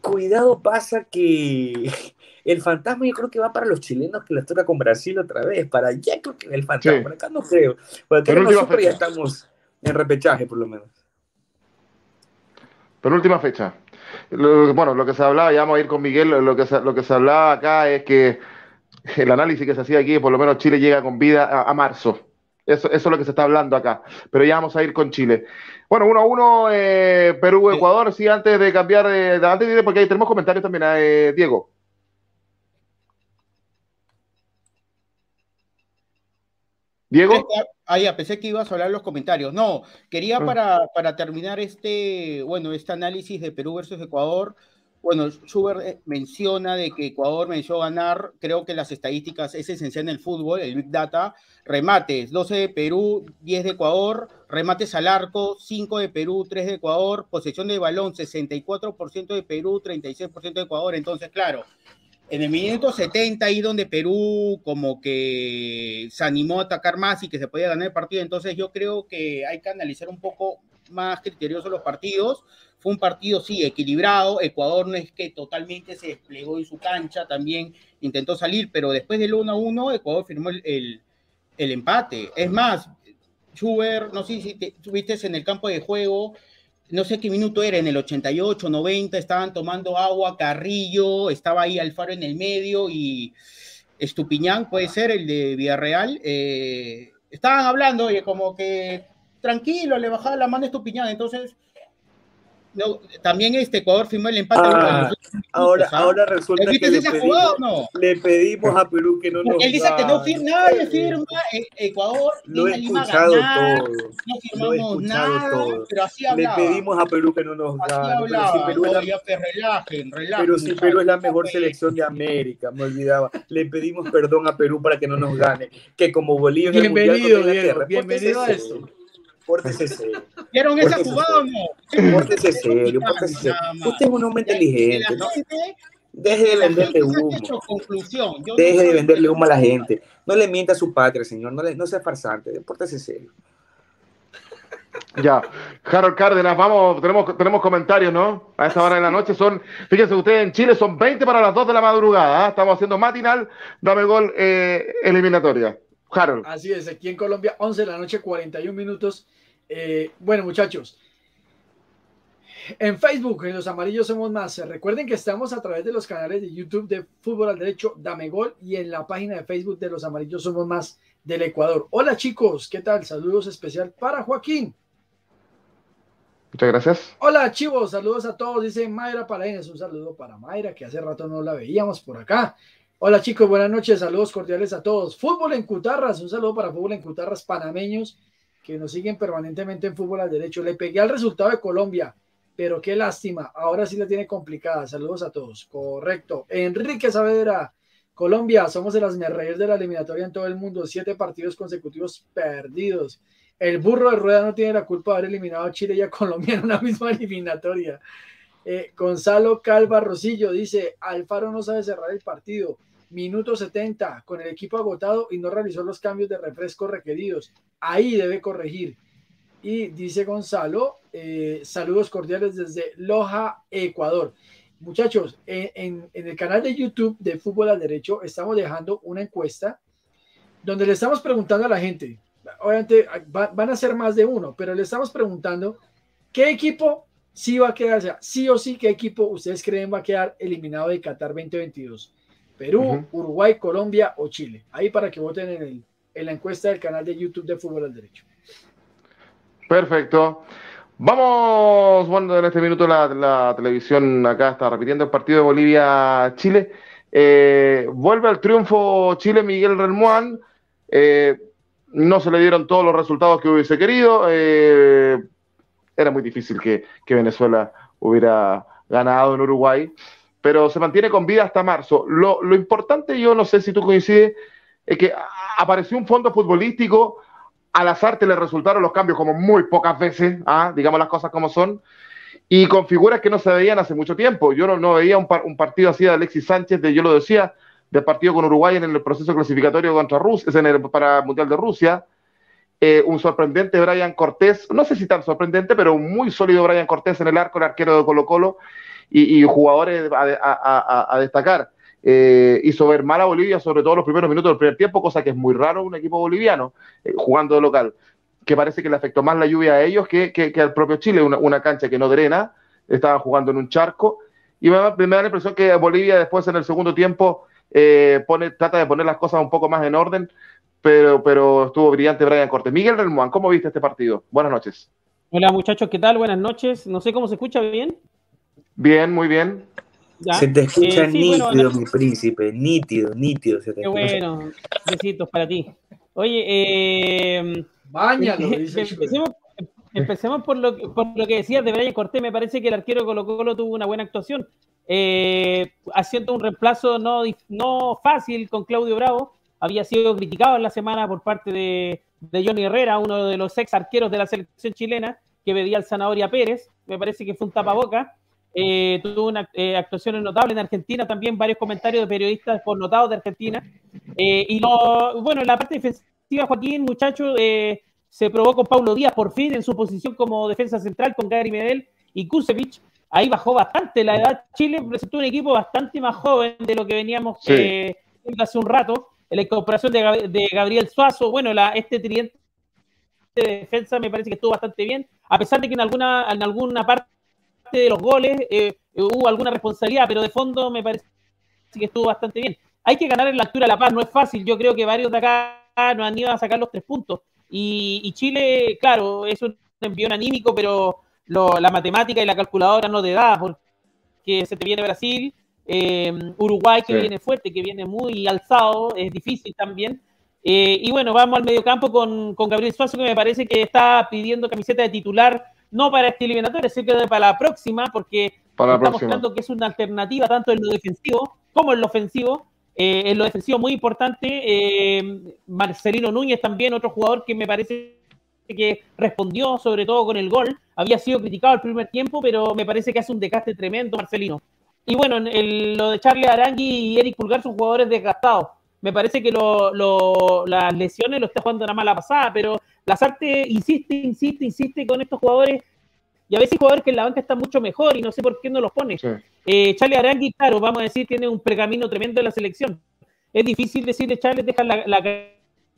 cuidado pasa que el fantasma yo creo que va para los chilenos que les toca con Brasil otra vez, para ya creo que el fantasma, acá no creo, porque nosotros ya estamos en repechaje por lo menos. Penúltima fecha. bueno, lo que se hablaba, ya vamos a ir con Miguel, lo que se, lo que se hablaba acá es que el análisis que se hacía aquí, por lo menos Chile llega con vida a, marzo. Eso, es lo que se está hablando acá. Pero ya vamos a ir con Chile. Bueno, uno a uno, eh, Perú-Ecuador, sí, antes de cambiar de, antes de, porque ahí tenemos comentarios también, eh, Diego. Diego. Ah, ya, pensé que ibas a hablar los comentarios. No, quería ah. para, para terminar este, bueno, este análisis de Perú versus Ecuador. Bueno, Schubert eh, menciona de que Ecuador a ganar, creo que las estadísticas es esencial en el fútbol, el Big Data, remates, 12 de Perú, 10 de Ecuador, remates al arco, 5 de Perú, 3 de Ecuador, posesión de balón, 64% de Perú, 36% de Ecuador, entonces claro, en el minuto 70, ahí donde Perú como que se animó a atacar más y que se podía ganar el partido, entonces yo creo que hay que analizar un poco más criteriosos los partidos. Fue un partido, sí, equilibrado. Ecuador no es que totalmente se desplegó en su cancha, también intentó salir, pero después del 1 a 1, Ecuador firmó el, el, empate. Es más, Schubert, no sé si te, estuviste en el campo de juego, no sé qué minuto era, en el 88, 90, estaban tomando agua, Carrillo, estaba ahí Alfaro en el medio y Estupiñán, puede ser, el de Villarreal, eh, estaban hablando, oye, como que tranquilo, le bajaba la mano a Estupiñán, entonces no, también este Ecuador firmó el empate. Ah, ahora, ahora resulta que le pedimos, no? le pedimos, a Perú que no nos Él dice que no firma, nadie firma. E, Ecuador, lo he escuchado todo. No firmamos nada, todo. pero así hablaba. Le pedimos a Perú que no nos gane. Pero si Perú, es la, pero si Perú es la mejor selección de América, me olvidaba. Le pedimos perdón a Perú para que no nos gane. Que como Bolivia en el Bienvenido, Diego, bienvenido a esto. Pórtese serio. ¿Vieron esa jugada o no? Pórtese serio, pórtese serio. Usted es un hombre inteligente, ¿no? Deje de venderle humo. Deje de venderle humo a la gente. No le mienta a su patria, señor. No, le, no sea farsante. Pórtese serio. Ya, Harold Cárdenas, vamos, tenemos, tenemos comentarios, ¿no? A esta hora de la noche son, fíjense ustedes, en Chile son 20 para las 2 de la madrugada, ¿ah? estamos haciendo matinal, dame gol eh, eliminatoria. Harold. Así es, aquí en Colombia, 11 de la noche, 41 minutos. Eh, bueno, muchachos, en Facebook, en Los Amarillos Somos Más, recuerden que estamos a través de los canales de YouTube de Fútbol al Derecho, Dame Gol, y en la página de Facebook de Los Amarillos Somos Más del Ecuador. Hola chicos, ¿qué tal? Saludos especial para Joaquín. Muchas gracias. Hola chicos, saludos a todos, dice Mayra Paredes, un saludo para Mayra, que hace rato no la veíamos por acá. Hola chicos, buenas noches, saludos cordiales a todos. Fútbol en Cutarras, un saludo para Fútbol en Cutarras panameños que nos siguen permanentemente en fútbol al derecho. Le pegué al resultado de Colombia, pero qué lástima. Ahora sí la tiene complicada. Saludos a todos. Correcto. Enrique Saavedra, Colombia, somos de las merreyes de la eliminatoria en todo el mundo. Siete partidos consecutivos perdidos. El burro de rueda no tiene la culpa de haber eliminado a Chile y a Colombia en una misma eliminatoria. Eh, Gonzalo Calva Rosillo dice: Alfaro no sabe cerrar el partido. Minuto 70, con el equipo agotado y no realizó los cambios de refresco requeridos. Ahí debe corregir. Y dice Gonzalo, eh, saludos cordiales desde Loja, Ecuador. Muchachos, en, el canal de YouTube de Fútbol al Derecho estamos dejando una encuesta donde le estamos preguntando a la gente, obviamente van a ser más de uno, pero le estamos preguntando qué equipo sí va a quedar, o sea, sí o sí, qué equipo ustedes creen va a quedar eliminado de Qatar 2022. Perú, Uruguay, Colombia o Chile. Ahí para que voten en, en la encuesta del canal de YouTube de Fútbol al Derecho. Perfecto. Vamos, bueno, en este minuto la, televisión acá está repitiendo el partido de Bolivia-Chile. Eh, vuelve al triunfo Chile Miguel Relmuán. Eh, no se le dieron todos los resultados que hubiese querido. Eh, era muy difícil que, que Venezuela hubiera ganado en Uruguay pero se mantiene con vida hasta marzo. Lo, importante, yo no sé si tú coincides, es que apareció un fondo futbolístico, al azar te le resultaron los cambios como muy pocas veces, ¿ah? digamos las cosas como son, y con figuras que no se veían hace mucho tiempo. Yo no, veía un, partido así de Alexis Sánchez, de, yo lo decía, del partido con Uruguay en el proceso clasificatorio contra Rusia, en el, para Mundial de Rusia. Eh, un sorprendente Brian Cortés, no sé si tan sorprendente, pero un muy sólido Brian Cortés en el arco, el arquero de Colo Colo, y, jugadores a, destacar. eh, hizo ver mal a Bolivia, sobre todo los primeros minutos del primer tiempo, cosa que es muy raro un equipo boliviano eh, jugando de local, que parece que le afectó más la lluvia a ellos que, que, al propio Chile, una, una, cancha que no drena, estaban jugando en un charco, y me, da la impresión que Bolivia después en el segundo tiempo eh, trata de poner las cosas un poco más en orden, pero, pero estuvo brillante Brian Cortés. Miguel Relmuán, ¿cómo viste este partido? Buenas noches. Hola muchachos, ¿qué tal? Buenas noches. No sé cómo se escucha bien. Bien, muy bien. Se te escucha eh, nítido, mi príncipe, nítido, nítido. Se te Qué bueno, besitos para ti. Oye, eh, empecemos, empecemos por, lo, por lo que decías de Brian Cortés. Me parece que el arquero Colo Colo tuvo una buena actuación, eh, haciendo un reemplazo no, no fácil con Claudio Bravo. Había sido criticado en la semana por parte de, de Johnny Herrera, uno de los ex arqueros de la selección chilena, que pedía al Zanahoria Pérez. Me parece que fue un tapaboca eh, tuvo una eh, actuación notable en Argentina, también varios comentarios de periodistas connotados de Argentina. Eh, y bueno, en la parte defensiva, Joaquín, muchacho, eh, se probó con Paulo Díaz por fin en su posición como defensa central con Gary Medel y Kusevich. Ahí bajó bastante la edad. Chile presentó un equipo bastante más joven de lo que veníamos sí. hace un rato. La incorporación de, de Gabriel Suazo, bueno, la, este tridente de defensa me parece que estuvo bastante bien, a pesar de que en alguna, en alguna parte de los goles eh, hubo alguna responsabilidad, pero de fondo me parece que estuvo bastante bien. Hay que ganar en la altura de La Paz, no es fácil. Yo creo que varios de acá nos han ido a sacar los tres puntos. Y, Chile, claro, es un envión anímico, pero la matemática y la calculadora no te da, porque se te viene Brasil, eh, Uruguay que viene fuerte, que viene muy alzado, es difícil también. Eh, y bueno, vamos al mediocampo con, con Gabriel Suazo, que me parece que está pidiendo camiseta de titular no para este eliminatorio, sino que para la próxima, porque para está mostrando que es una alternativa tanto en lo defensivo como en lo ofensivo. Eh, en lo defensivo muy importante, eh, Marcelino Núñez también, otro jugador que me parece que respondió sobre todo con el gol, había sido criticado el primer tiempo, pero me parece que hace un desgaste tremendo Marcelino. Y bueno, el, lo de Charlie Arangui y Eric Pulgar son jugadores desgastados. Me parece que lo, lo, las lesiones lo está jugando nada más la pasada, pero Lazarte insiste, insiste, insiste con estos jugadores y a veces jugadores que en la banca están mucho mejor y no sé por qué no los pone. Eh, Charlie Arangui, claro, vamos a decir, tiene un pergamino tremendo en la selección. Es difícil decirle, Charlie, deja la, la,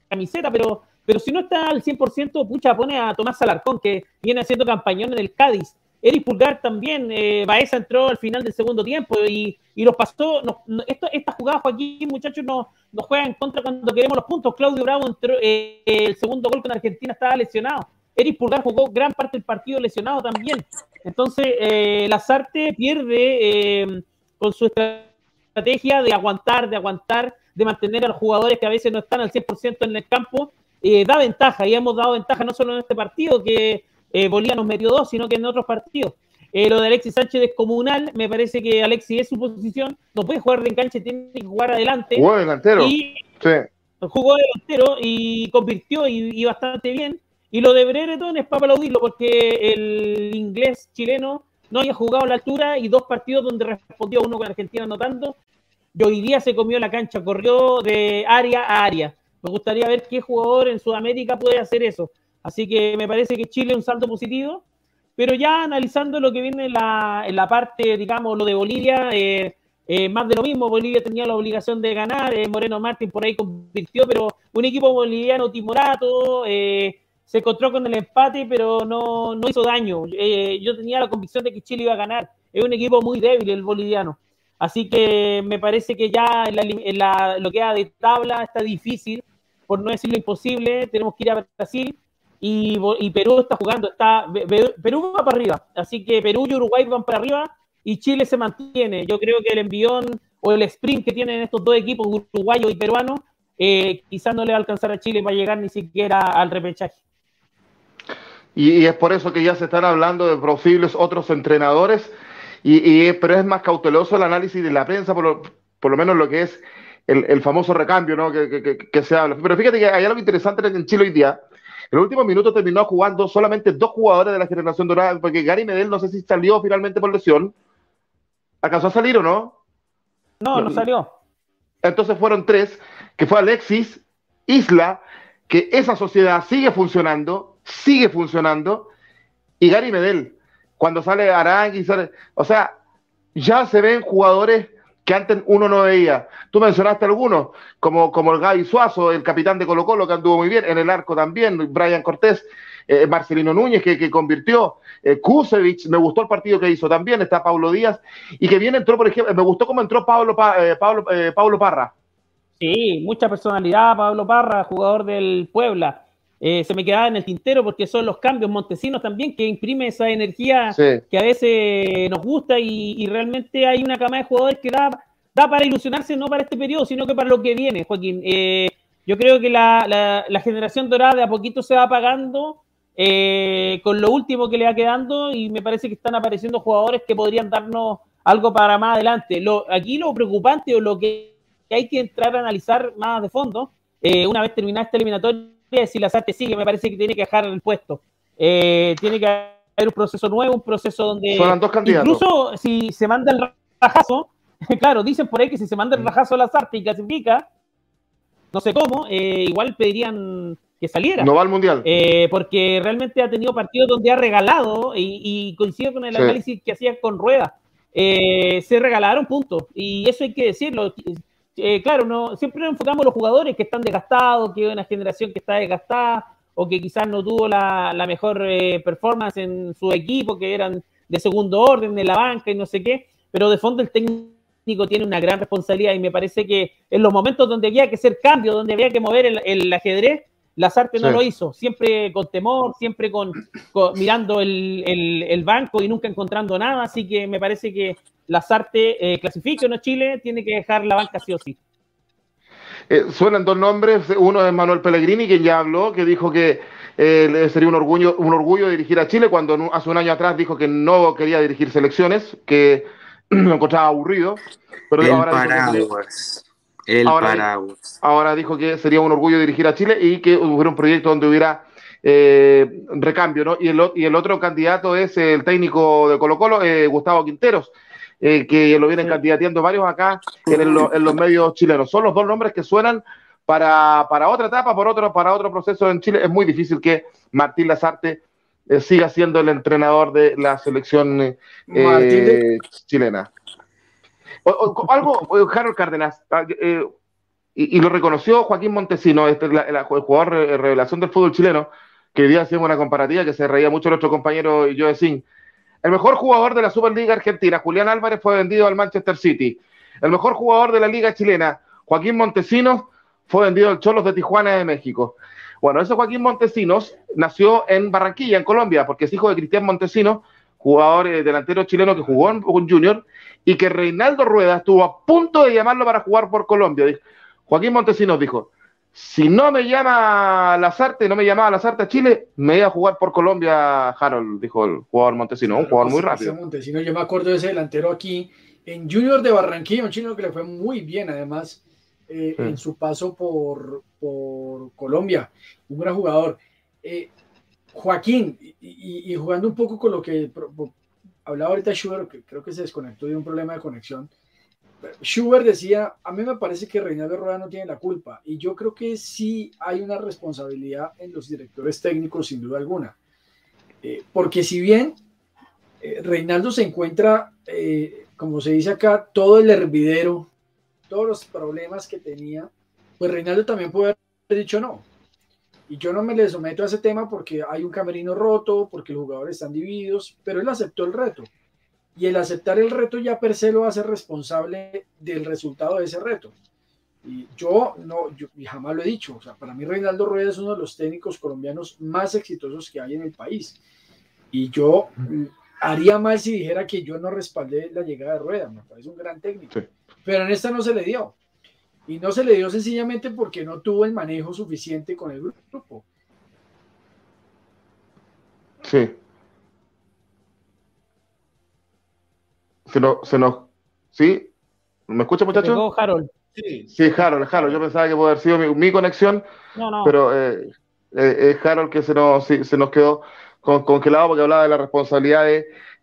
camiseta, pero, pero si no está al 100%, pucha, pone a Tomás Alarcón, que viene haciendo campañón en el Cádiz. Eric Pulgar también, eh, Baeza entró al final del segundo tiempo y, y los pasó. No, no, esto, esta jugada, Joaquín, muchachos, nos no juega en contra cuando queremos los puntos. Claudio Bravo entró, eh, el segundo gol con Argentina estaba lesionado. Eric Pulgar jugó gran parte del partido lesionado también. Entonces, eh, Lazarte pierde eh, con su estrategia de aguantar, de aguantar, de mantener a los jugadores que a veces no están al 100% en el campo. Eh, da ventaja y hemos dado ventaja no solo en este partido, que eh, Bolívar nos metió dos, sino que en otros partidos. Eh, lo de Alexis Sánchez es comunal, me parece que Alexis es su posición, no puede jugar de enganche, tiene que jugar adelante. Jugó delantero. Y sí. Jugó delantero y convirtió y, y, bastante bien. Y lo de Brereton es para aplaudirlo porque el inglés chileno no había jugado a la altura y dos partidos donde respondió uno con Argentina anotando. Y hoy día se comió la cancha, corrió de área a área. Me gustaría ver qué jugador en Sudamérica puede hacer eso. Así que me parece que Chile es un salto positivo. Pero ya analizando lo que viene en la, en la parte, digamos, lo de Bolivia, eh, eh, más de lo mismo. Bolivia tenía la obligación de ganar. Eh, Moreno Martín por ahí convirtió, pero un equipo boliviano timorato. se encontró con el empate, pero no, no hizo daño. yo tenía la convicción de que Chile iba a ganar. Es un equipo muy débil el boliviano. Así que me parece que ya en la, en la, lo que da de tabla está difícil, por no decirlo imposible. Tenemos que ir a Brasil y, y, Perú está jugando, está Perú va para arriba, así que Perú y Uruguay van para arriba y Chile se mantiene. Yo creo que el envión o el sprint que tienen estos dos equipos, uruguayo y peruano, eh, quizás no le va a alcanzar a Chile para llegar ni siquiera al repechaje. Y, y, es por eso que ya se están hablando de posibles otros entrenadores, y, y pero es más cauteloso el análisis de la prensa, por lo, por lo menos lo que es el, el famoso recambio ¿no? que, que, que, se habla. Pero fíjate que hay algo interesante en Chile hoy día en el último minuto terminó jugando solamente dos jugadores de la generación dorada, porque Gary Medel no sé si salió finalmente por lesión. ¿Acaso a salir o no? No, no salió. Entonces fueron tres, que fue Alexis, Isla, que esa sociedad sigue funcionando, sigue funcionando, y Gary Medel, cuando sale Arangui, sale, o sea, ya se ven jugadores que antes uno no veía. Tú mencionaste algunos, como, como el Gaby Suazo, el capitán de Colo Colo, que anduvo muy bien, en el arco también, Brian Cortés, eh, Marcelino Núñez, que, que convirtió, eh, Kusevich, me gustó el partido que hizo también, está Pablo Díaz, y que bien entró, por ejemplo, me gustó cómo entró Pablo, eh, Pablo, eh, Pablo Parra. Sí, mucha personalidad, Pablo Parra, jugador del Puebla. Eh, se me quedaba en el tintero porque son los cambios montesinos también que imprime esa energía que a veces nos gusta y, realmente hay una cama de jugadores que da, da para ilusionarse no para este periodo, sino que para lo que viene, Joaquín. Eh, yo creo que la, generación dorada de a poquito se va apagando eh, con lo último que le va quedando y me parece que están apareciendo jugadores que podrían darnos algo para más adelante. Lo, aquí lo preocupante o lo que hay que entrar a analizar más de fondo, una vez terminada esta eliminatoria, si la SAT sigue, me parece que tiene que dejar el puesto. Eh, tiene que haber un proceso nuevo, un proceso donde. Incluso si se manda el rajazo, claro, dicen por ahí que si se manda el mm. rajazo a la SAT y clasifica, no sé cómo, eh, igual pedirían que saliera. No va al mundial. Eh, porque realmente ha tenido partidos donde ha regalado, y, coincido con el análisis que hacía con Rueda, se regalaron puntos, y eso hay que decirlo. Eh, claro, no, siempre nos enfocamos los jugadores que están desgastados, que hay una generación que está desgastada o que quizás no tuvo la, mejor eh, performance en su equipo, que eran de segundo orden, de la banca y no sé qué, pero de fondo el técnico tiene una gran responsabilidad y me parece que en los momentos donde había que hacer cambio, donde había que mover el, ajedrez, Lazarte no lo hizo, siempre con temor, siempre con, mirando el, el, banco y nunca encontrando nada, así que me parece que Lazarte eh, clasifique o no Chile, tiene que dejar la banca sí o sí. Eh, suenan dos nombres, uno es Manuel Pellegrini, quien ya habló, que dijo que eh, sería un orgullo, un orgullo dirigir a Chile, cuando hace un año atrás dijo que no quería dirigir selecciones, que lo encontraba aburrido. Pero el ahora paraguas. El ahora, paraguas. Ahora dijo que sería un orgullo dirigir a Chile y que hubiera un proyecto donde hubiera eh, recambio, ¿no? Y el, y el otro candidato es el técnico de Colo Colo, Gustavo Quinteros, eh, que lo vienen candidateando varios acá en, los medios chilenos. Son los dos nombres que suenan para, otra etapa, por otro, para otro proceso en Chile. Es muy difícil que Martín Lazarte eh, siga siendo el entrenador de la selección eh, chilena. algo, Harold Cárdenas, ah, y, lo reconoció Joaquín Montesino, este, el jugador revelación del fútbol chileno, que hoy día hacíamos una comparativa que se reía mucho nuestro compañero Joe Singh el mejor jugador de la Superliga Argentina, Julián Álvarez, fue vendido al Manchester City. El mejor jugador de la Liga Chilena, Joaquín Montesinos, fue vendido al Cholos de Tijuana de México. Bueno, ese Joaquín Montesinos nació en Barranquilla, en Colombia, porque es hijo de Cristian Montesinos, jugador eh, delantero chileno que jugó en un Junior, y que Reinaldo Rueda estuvo a punto de llamarlo para jugar por Colombia. Joaquín Montesinos dijo, si no me llama Lazarte, no me llamaba Lazarte a Chile, me iba a jugar por Colombia, Harold, dijo el jugador Montesino, un jugador muy rápido. Montesino, yo me acuerdo de ese delantero aquí en Junior de Barranquilla, un chino que le fue muy bien, además, eh, en su paso por, por, Colombia, un gran jugador. Eh, Joaquín, y, jugando un poco con lo que hablaba ahorita Schubert, que creo que se desconectó de un problema de conexión. Schubert decía, a mí me parece que Reinaldo Rueda no tiene la culpa y yo creo que sí hay una responsabilidad en los directores técnicos sin duda alguna. Eh, porque si bien eh, Reinaldo se encuentra, eh, como se dice acá, todo el hervidero, todos los problemas que tenía, pues Reinaldo también puede haber dicho no. Y yo no me le someto a ese tema porque hay un camerino roto, porque los jugadores están divididos, pero él aceptó el reto y el aceptar el reto ya per se lo hace responsable del resultado de ese reto. Y yo no, yo jamás lo he dicho, o sea, para mí Reinaldo Rueda es uno de los técnicos colombianos más exitosos que hay en el país. Y yo haría mal si dijera que yo no respaldé la llegada de Rueda, me parece un gran técnico. Pero en esta no se le dio. Y no se le dio sencillamente porque no tuvo el manejo suficiente con el grupo. Sí. Se nos, se nos, ¿sí? ¿Me escucha, muchacho? Harold. Sí. sí, Harold, Harold. Yo pensaba que podía haber sido mi, conexión, pero eh, eh, es Harold que se nos, se nos quedó congelado porque hablaba de la responsabilidad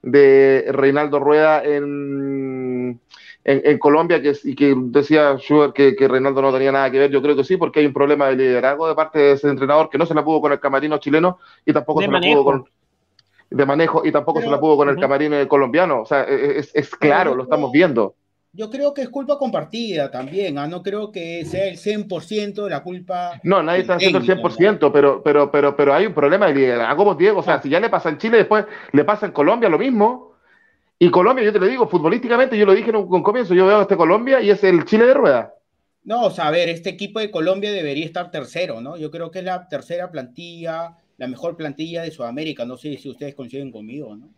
de, Reinaldo Rueda en, en, Colombia que, y que decía Schubert que, que, Reinaldo no tenía nada que ver. Yo creo que sí, porque hay un problema de liderazgo de parte de ese entrenador que no se la pudo con el camarino chileno y tampoco se la pudo con de manejo y tampoco se la pudo con el camarino colombiano. O sea, e, e, es, es claro, lo estamos viendo. Yo creo que es culpa compartida también, ¿ah? no creo que sea el 100% de la culpa. No, nadie está haciendo el 100%, pero, pero, pero, pero hay un problema de liderazgo, Diego. O sea, si ya le pasa en Chile, después le pasa en Colombia lo mismo. Y Colombia, yo te lo digo, futbolísticamente, yo lo dije en un comienzo, yo veo este Colombia y es el Chile de rueda. No, o sea, a ver, este equipo de Colombia debería estar tercero, ¿no? Yo creo que es la tercera plantilla, la mejor plantilla de Sudamérica. No sé si ustedes coinciden conmigo, ¿no?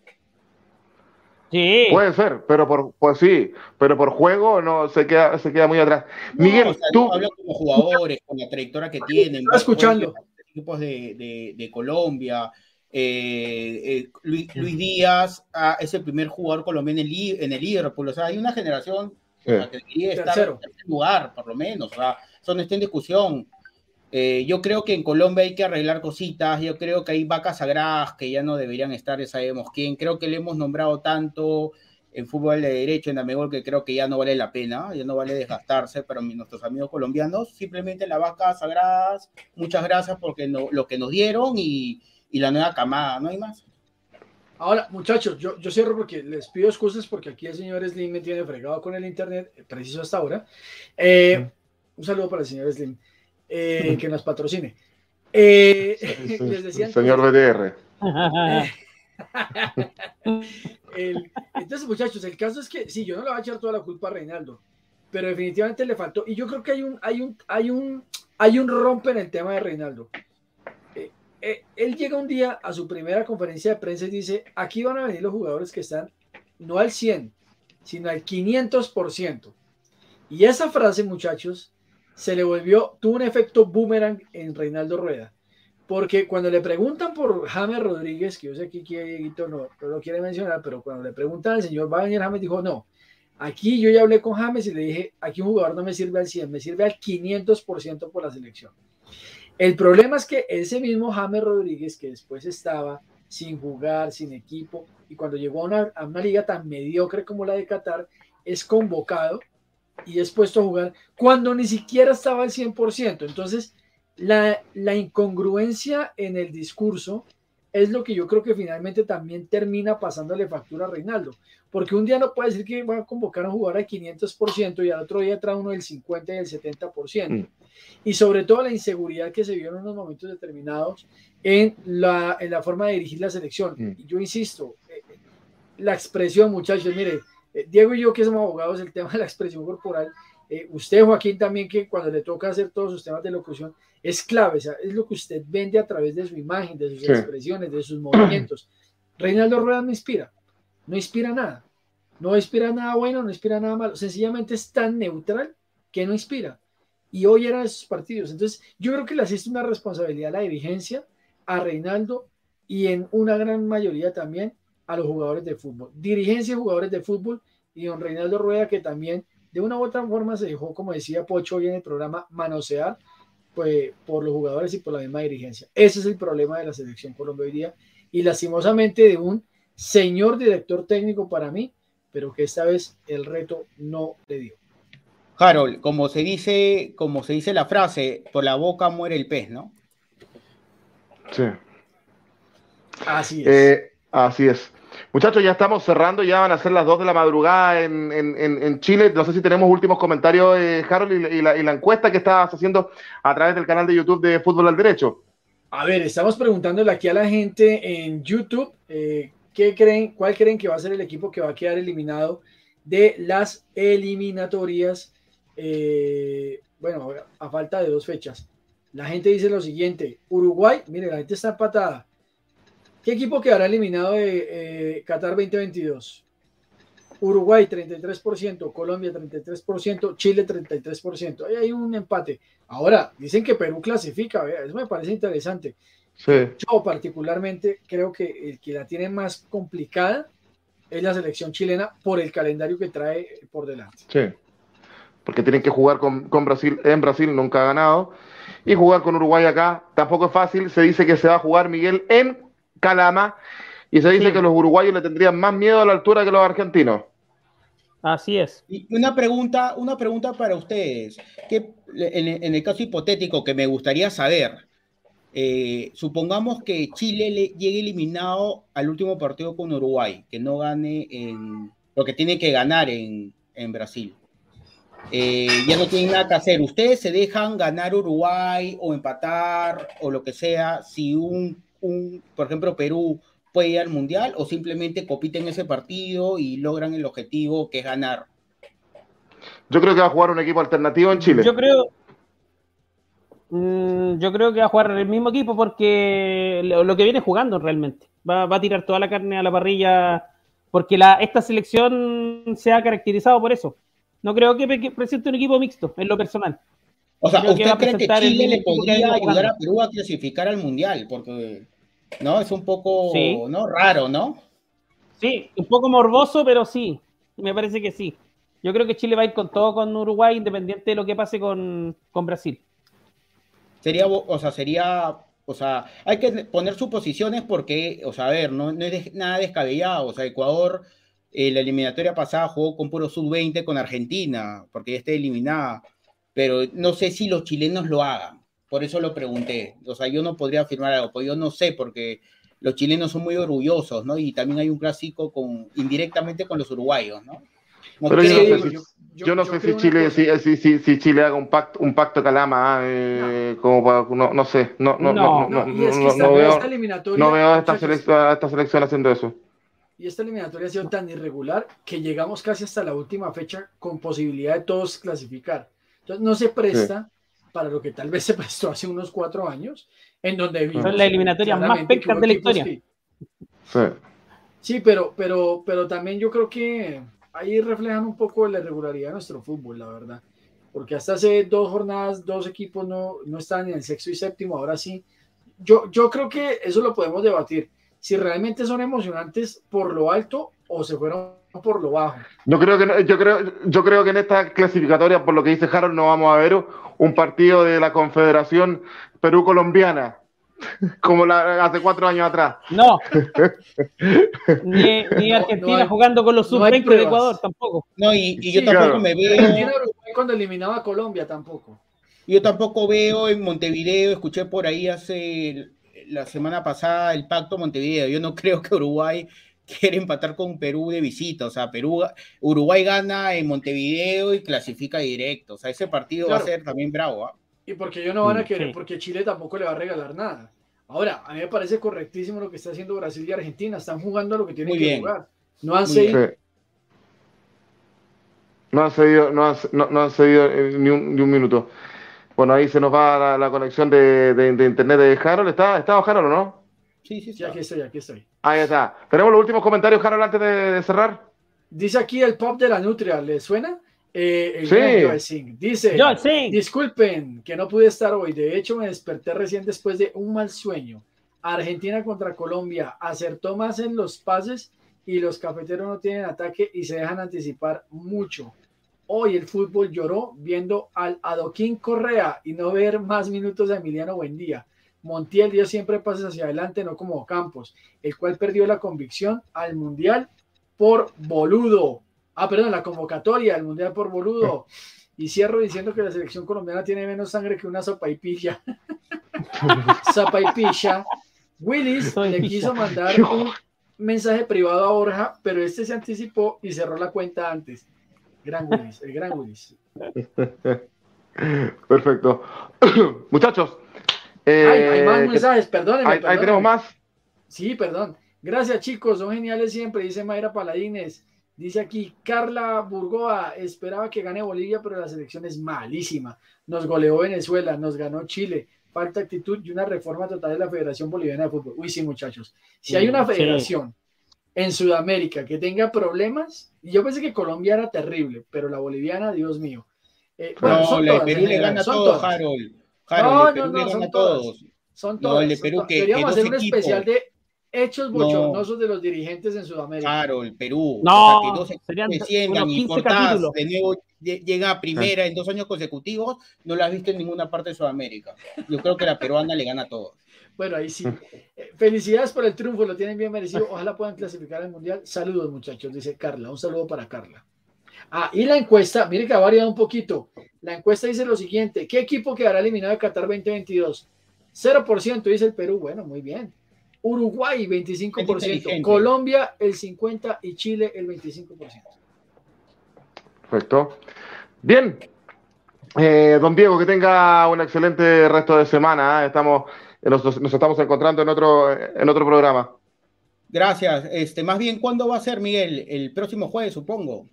Sí. Puede ser, pero por pues sí, pero por juego no se queda, se queda muy atrás. Miguel, tú hablas como jugadores, con la trayectoria que tienen, escuchando equipos de, de, Colombia. Eh, eh, Luis, Díaz ah, es el primer jugador colombiano en el, en el Liverpool. O sea, hay una generación que debería estar en tercer lugar, por lo menos. O sea, eso no está en discusión. Eh, yo creo que en Colombia hay que arreglar cositas, yo creo que hay vacas sagradas que ya no deberían estar, ya sabemos quién, creo que le hemos nombrado tanto en fútbol de derecho, en Amegol, que creo que ya no vale la pena, ya no vale desgastarse, pero nuestros amigos colombianos, simplemente las vacas sagradas, muchas gracias porque lo que nos dieron y, la nueva camada, no hay más. Ahora, muchachos, yo, yo cierro porque les pido excusas porque aquí el señor Slim me tiene fregado con el internet, preciso hasta ahora. Eh, un saludo para el señor Slim. Eh, que nos patrocine. Eh, señor BDR. entonces, muchachos, el caso es que sí, yo no le voy a echar toda la culpa a Reinaldo, pero definitivamente le faltó. Y yo creo que hay un, hay un, hay un, hay un rompe en el tema de Reinaldo. Eh, él llega un día a su primera conferencia de prensa y dice: aquí van a venir los jugadores que están no al 100, sino al 500%. Y esa frase, muchachos, se le volvió, tuvo un efecto boomerang en Reinaldo Rueda. Porque cuando le preguntan por James Rodríguez, que yo sé que aquí Dieguito no, no, lo quiere mencionar, pero cuando le preguntan al señor va a venir James, dijo, no, aquí yo ya hablé con James y le dije, aquí un jugador no me sirve al 100, me sirve al 500% por la selección. El problema es que ese mismo James Rodríguez, que después estaba sin jugar, sin equipo, y cuando llegó a una, liga tan mediocre como la de Qatar, es convocado y es puesto a jugar cuando ni siquiera estaba al 100%. Entonces, la incongruencia en el discurso es lo que yo creo que finalmente también termina pasándole factura a Reinaldo, porque un día no puede decir que va a convocar a un jugador al 500% y al otro día trae uno del 50 y del 70%. Mm. Y sobre todo la inseguridad que se vio en unos momentos determinados en la, en la forma de dirigir la selección. Mm. Yo insisto, eh, la expresión, muchachos, mire, eh, Diego y yo que somos abogados, el tema de la expresión corporal, eh, usted Joaquín también que cuando le toca hacer todos sus temas de locución, es clave, es lo que usted vende a través de su imagen, de sus expresiones, de sus movimientos. Reinaldo Rueda no inspira, no inspira nada, no inspira nada bueno, no inspira nada malo, sencillamente es tan neutral que no inspira. Y hoy eran esos partidos. Entonces, yo creo que le asiste una responsabilidad a la dirigencia, a Reinaldo y en una gran mayoría también a los jugadores de fútbol. Dirigencia de jugadores de fútbol y don Reinaldo Rueda que también de una u otra forma se dejó, como decía Pocho hoy en el programa, manosear pues, por los jugadores y por la misma dirigencia. Ese es el problema de la selección Colombia hoy día y lastimosamente de un señor director técnico para mí, pero que esta vez el reto no le dio. Harold, como se dice, como se dice la frase, por la boca muere el pez, ¿no? Sí. Así es. Eh, así es. Muchachos, ya estamos cerrando, ya van a ser las 2 de la madrugada en, Chile. No sé si tenemos últimos comentarios, eh, Harold, y, la, encuesta que estabas haciendo a través del canal de YouTube de Fútbol al Derecho. A ver, estamos preguntándole aquí a la gente en YouTube eh, ¿qué creen, cuál creen que va a ser el equipo que va a quedar eliminado de las eliminatorias. Eh, bueno, a falta de dos fechas. La gente dice lo siguiente: Uruguay, mire, la gente está empatada. ¿Qué equipo quedará eliminado de eh, Qatar 2022? Uruguay 33%, Colombia 33%, Chile 33%. Ahí hay un empate. Ahora, dicen que Perú clasifica, eso me parece interesante. Yo particularmente creo que el que la tiene más complicada es la selección chilena por el calendario que trae por delante. Sí, porque tienen que jugar con, con Brasil, en Brasil nunca ha ganado, y jugar con Uruguay acá tampoco es fácil. Se dice que se va a jugar Miguel en Calama. Y se dice que los uruguayos le tendrían más miedo a la altura que los argentinos. Así es. Y una pregunta, una pregunta para ustedes. Que en, el caso hipotético que me gustaría saber, eh, supongamos que Chile le llegue eliminado al último partido con Uruguay, que no gane en lo que tiene que ganar en, en Brasil. Eh, ya no tienen nada que hacer. Ustedes se dejan ganar Uruguay o empatar o lo que sea si un, un por ejemplo, Perú puede ir al Mundial o simplemente compiten ese partido y logran el objetivo que es ganar. Yo creo que va a jugar un equipo alternativo en Chile. Yo creo, mm, yo creo que va a jugar el mismo equipo porque lo, que viene jugando realmente. Va, va, a tirar toda la carne a la parrilla porque la, esta selección se ha caracterizado por eso. No creo que presente un equipo mixto, en lo personal. O sea, ¿usted cree que Chile le podría ayudar a Perú a clasificar al Mundial? Porque, ¿no? Es un poco, ¿no? Raro, ¿no? Sí, un poco morboso, pero sí. Me parece que sí. Yo creo que Chile va a ir con todo con Uruguay, independiente de lo que pase con, con Brasil. Sería, o sea, sería, o sea, hay que poner suposiciones porque, o sea, a ver, no, no es nada descabellado. O sea, Ecuador eh, la eliminatoria pasada jugó con puro sub-20 con Argentina, porque ya está eliminada. Pero no sé si los chilenos lo hagan. Por eso lo pregunté. O sea, yo no podría afirmar algo, porque yo no sé, porque los chilenos son muy orgullosos, ¿no? Y también hay un clásico con, indirectamente con los uruguayos, ¿no? Pero yo, no sé si, Chile, si, si, si, Chile haga un pacto, un pacto calama, eh, no. como para, no, no sé, no, no, no, no, no, veo, no veo a esta, selección, esta selección haciendo eso y esta eliminatoria ha sido tan irregular que llegamos casi hasta la última fecha con posibilidad de todos clasificar. Entonces no se presta para lo que tal vez se prestó hace unos cuatro años, en donde vimos Son la eliminatoria más pecas de la historia. Sí, sí pero, pero, pero también yo creo que ahí reflejan un poco la irregularidad de nuestro fútbol, la verdad. Porque hasta hace dos jornadas, dos equipos no, no estaban en el sexto y séptimo, ahora sí. Yo, yo creo que eso lo podemos debatir si realmente son emocionantes por lo alto o se fueron por lo bajo. Yo creo que yo creo yo creo que en esta clasificatoria, por lo que dice Harold, no vamos a ver un partido de la Confederación Perú colombiana como la, hace cuatro años atrás. No. ni, Argentina jugando con los sub-20 de Ecuador tampoco. No, y, yo tampoco me veo. Argentina cuando eliminaba a Colombia tampoco. Yo tampoco veo en Montevideo, escuché por ahí hace la semana pasada el pacto Montevideo. Yo no creo que Uruguay quiera empatar con Perú de visita. O sea, Perú, Uruguay gana en Montevideo y clasifica directo. O sea, ese partido va a ser también bravo. ¿ah? Y porque ellos no van a mm, querer, porque Chile tampoco le va a regalar nada. Ahora, a mí me parece correctísimo lo que está haciendo Brasil y Argentina. Están jugando lo que tienen que jugar. No han seguido. No han cedido, no han, no, han cedido ni un, ni un minuto. Bueno, ahí se nos va la, conexión de, internet de Harold. ¿Está, ¿Está Harold o no? Sí, sí, sí, aquí estoy, aquí estoy. Ahí está. Tenemos los últimos comentarios, Harold, antes de, cerrar. Dice aquí el pop de la Nutria, ¿le suena? Eh, sí. Dice, disculpen que no pude estar hoy. De hecho, me desperté recién después de un mal sueño. Argentina contra Colombia acertó más en los pases y los cafeteros no tienen ataque y se dejan anticipar mucho. Hoy el fútbol lloró viendo al Adoquín Correa y no ver más minutos de Emiliano Buendía. Montiel dio siempre pases hacia adelante, no como Campos, el cual perdió la convicción al Mundial por boludo. Ah, perdón, la convocatoria al Mundial por boludo. Y cierro diciendo que la selección colombiana tiene menos sangre que una sopa y pilla. sopa y pilla. Willis le quiso mandar un mensaje privado a Borja, pero este se anticipó y cerró la cuenta antes. Gran Willis, el gran Willis. Perfecto. Muchachos. Eh, hay, más mensajes, perdónenme. Ahí tenemos más. Sí, perdón. Gracias, chicos. Son geniales siempre, dice Mayra Paladines. Dice aquí, Carla Burgoa, esperaba que gane Bolivia, pero la selección es malísima. Nos goleó Venezuela, nos ganó Chile. Falta actitud y una reforma total de la Federación Boliviana de Fútbol. Uy, sí, muchachos. Si hay una federación en Sudamérica que tenga problemas, y yo pensé que Colombia era terrible, pero la boliviana, Dios mío. Eh, no, Perú le gana a todos, Harold. No, no, no, son todos. Son todos. No, Perú, que, Queríamos hacer un especial de hechos bochornosos de los dirigentes en Sudamérica. Claro, el Perú. No, o sea, que no se serían desciendan y Cortaz de nuevo llega a primera en dos años consecutivos, no lo has visto en ninguna parte de Sudamérica. Yo creo que la peruana le gana a todos. Bueno, ahí sí. Eh, felicidades por el triunfo, lo tienen bien merecido. Ojalá puedan clasificar al mundial. Saludos, muchachos, dice Carla. Un saludo para Carla. Ah, y la encuesta, mire que ha variado un poquito. La encuesta dice lo siguiente: ¿Qué equipo quedará eliminado de Qatar 2022? 0% dice el Perú. Bueno, muy bien. Uruguay, 25%. Colombia, el 50% y Chile, el 25%. Perfecto. Bien. Eh, don Diego, que tenga un excelente resto de semana. ¿eh? Estamos, nos, nos, estamos encontrando en otro, en otro programa. Gracias. Este, más bien, ¿cuándo va a ser, Miguel? El próximo jueves, supongo.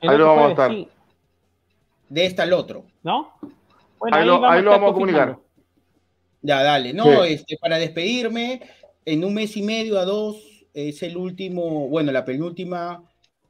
Ahí lo vamos a estar. De este al otro. ¿No? Bueno, ahí, lo, ahí lo vamos a comunicar. Ya, dale. No, sí. este, para despedirme, en un mes y medio a dos es el último, bueno, la penúltima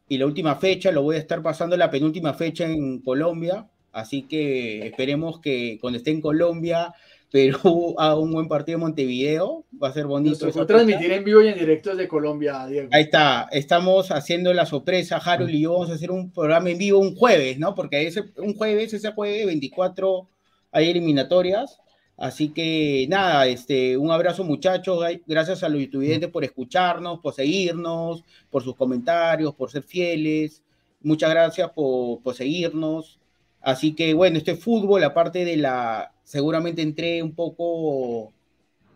y la última fecha, lo voy a estar pasando la penúltima fecha en Colombia, así que esperemos que cuando esté en Colombia, Perú haga un buen partido en Montevideo, va a ser bonito. Nos transmitir en vivo y en directo desde Colombia, Diego. Ahí está, estamos haciendo la sorpresa, Harold y yo vamos a hacer un programa en vivo un jueves, ¿no? Porque ese, un jueves, ese jueves 24 hay eliminatorias, Así que nada, este, un abrazo muchachos, gracias a los estudiantes por escucharnos, por seguirnos, por sus comentarios, por ser fieles. Muchas gracias por, por seguirnos. Así que bueno, este fútbol, aparte de la, seguramente entré un poco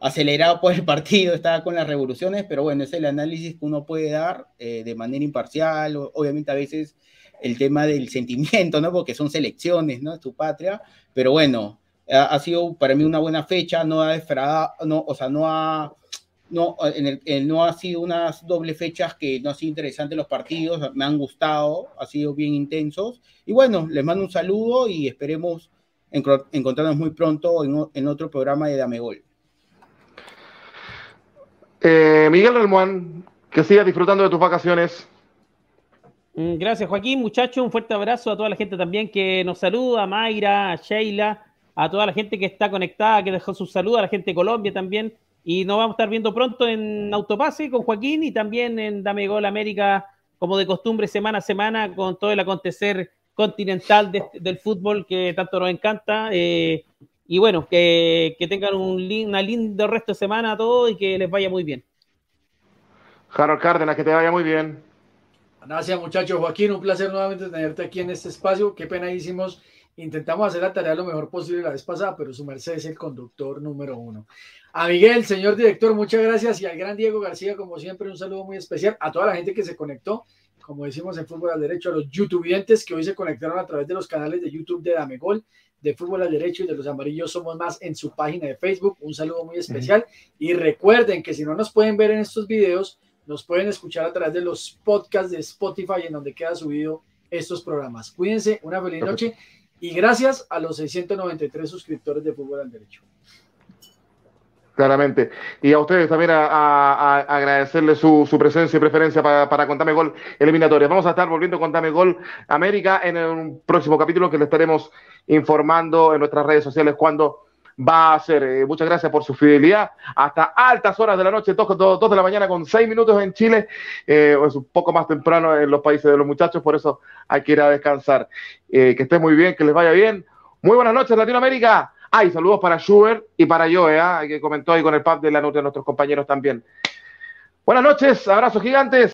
acelerado por el partido, estaba con las revoluciones, pero bueno, es el análisis que uno puede dar eh, de manera imparcial, obviamente a veces el tema del sentimiento, ¿no? Porque son selecciones, ¿no? Es tu patria, pero bueno, ha sido para mí una buena fecha, no ha defraudado, no, o sea, no ha, no, en el, en, no ha sido unas doble fechas que no ha sido interesante los partidos, me han gustado, ha sido bien intensos. Y bueno, les mando un saludo y esperemos encontrarnos muy pronto en, en otro programa de Dame Gol. Eh, Miguel Relmuán, que sigas disfrutando de tus vacaciones. Gracias, Joaquín. Muchachos, un fuerte abrazo a toda la gente también que nos saluda, a Mayra, a Sheila, a toda la gente que está conectada, que dejó sus saludos, a la gente de Colombia también. Y nos vamos a estar viendo pronto en Autopase con Joaquín y también en Dame Gol América, como de costumbre, semana a semana, con todo el acontecer continental de, del fútbol que tanto nos encanta. Eh, y bueno, que, que tengan un una lindo resto de semana a todos y que les vaya muy bien. Harold Cárdenas, que te vaya muy bien. Gracias, muchachos. Joaquín, un placer nuevamente tenerte aquí en este espacio. Qué pena hicimos Intentamos hacer la tarea lo mejor posible la vez pasada, pero su merced es el conductor número uno. A Miguel, señor director, muchas gracias. Y al gran Diego García, como siempre, un saludo muy especial. A toda la gente que se conectó, como decimos en Fútbol al Derecho, a los youtubientes que hoy se conectaron a través de los canales de YouTube de Dame Gol, de Fútbol al Derecho y de los Amarillos Somos Más en su página de Facebook. Un saludo muy especial. Y recuerden que si no nos pueden ver en estos videos, nos pueden escuchar a través de los podcasts de Spotify en donde queda subido estos programas. Cuídense, una feliz noche y gracias a los 693 suscriptores de Fútbol al Derecho. Claramente. Y a ustedes también a, a, a agradecerle su, su, presencia y preferencia para, para Contame Gol eliminatorias. Vamos a estar volviendo con Contame Gol América en un próximo capítulo que le estaremos informando en nuestras redes sociales cuando va a ser. Eh, muchas gracias por su fidelidad. Hasta altas horas de la noche, 2, de la mañana con 6 minutos en Chile. Eh, es un poco más temprano en los países de los muchachos, por eso hay que ir a descansar. Eh, que estén muy bien, que les vaya bien. Muy buenas noches, Latinoamérica. Ay, ah, saludos para Schubert y para Joe, ¿eh? que comentó ahí con el pub de la noche de nuestros compañeros también. Buenas noches, abrazos gigantes.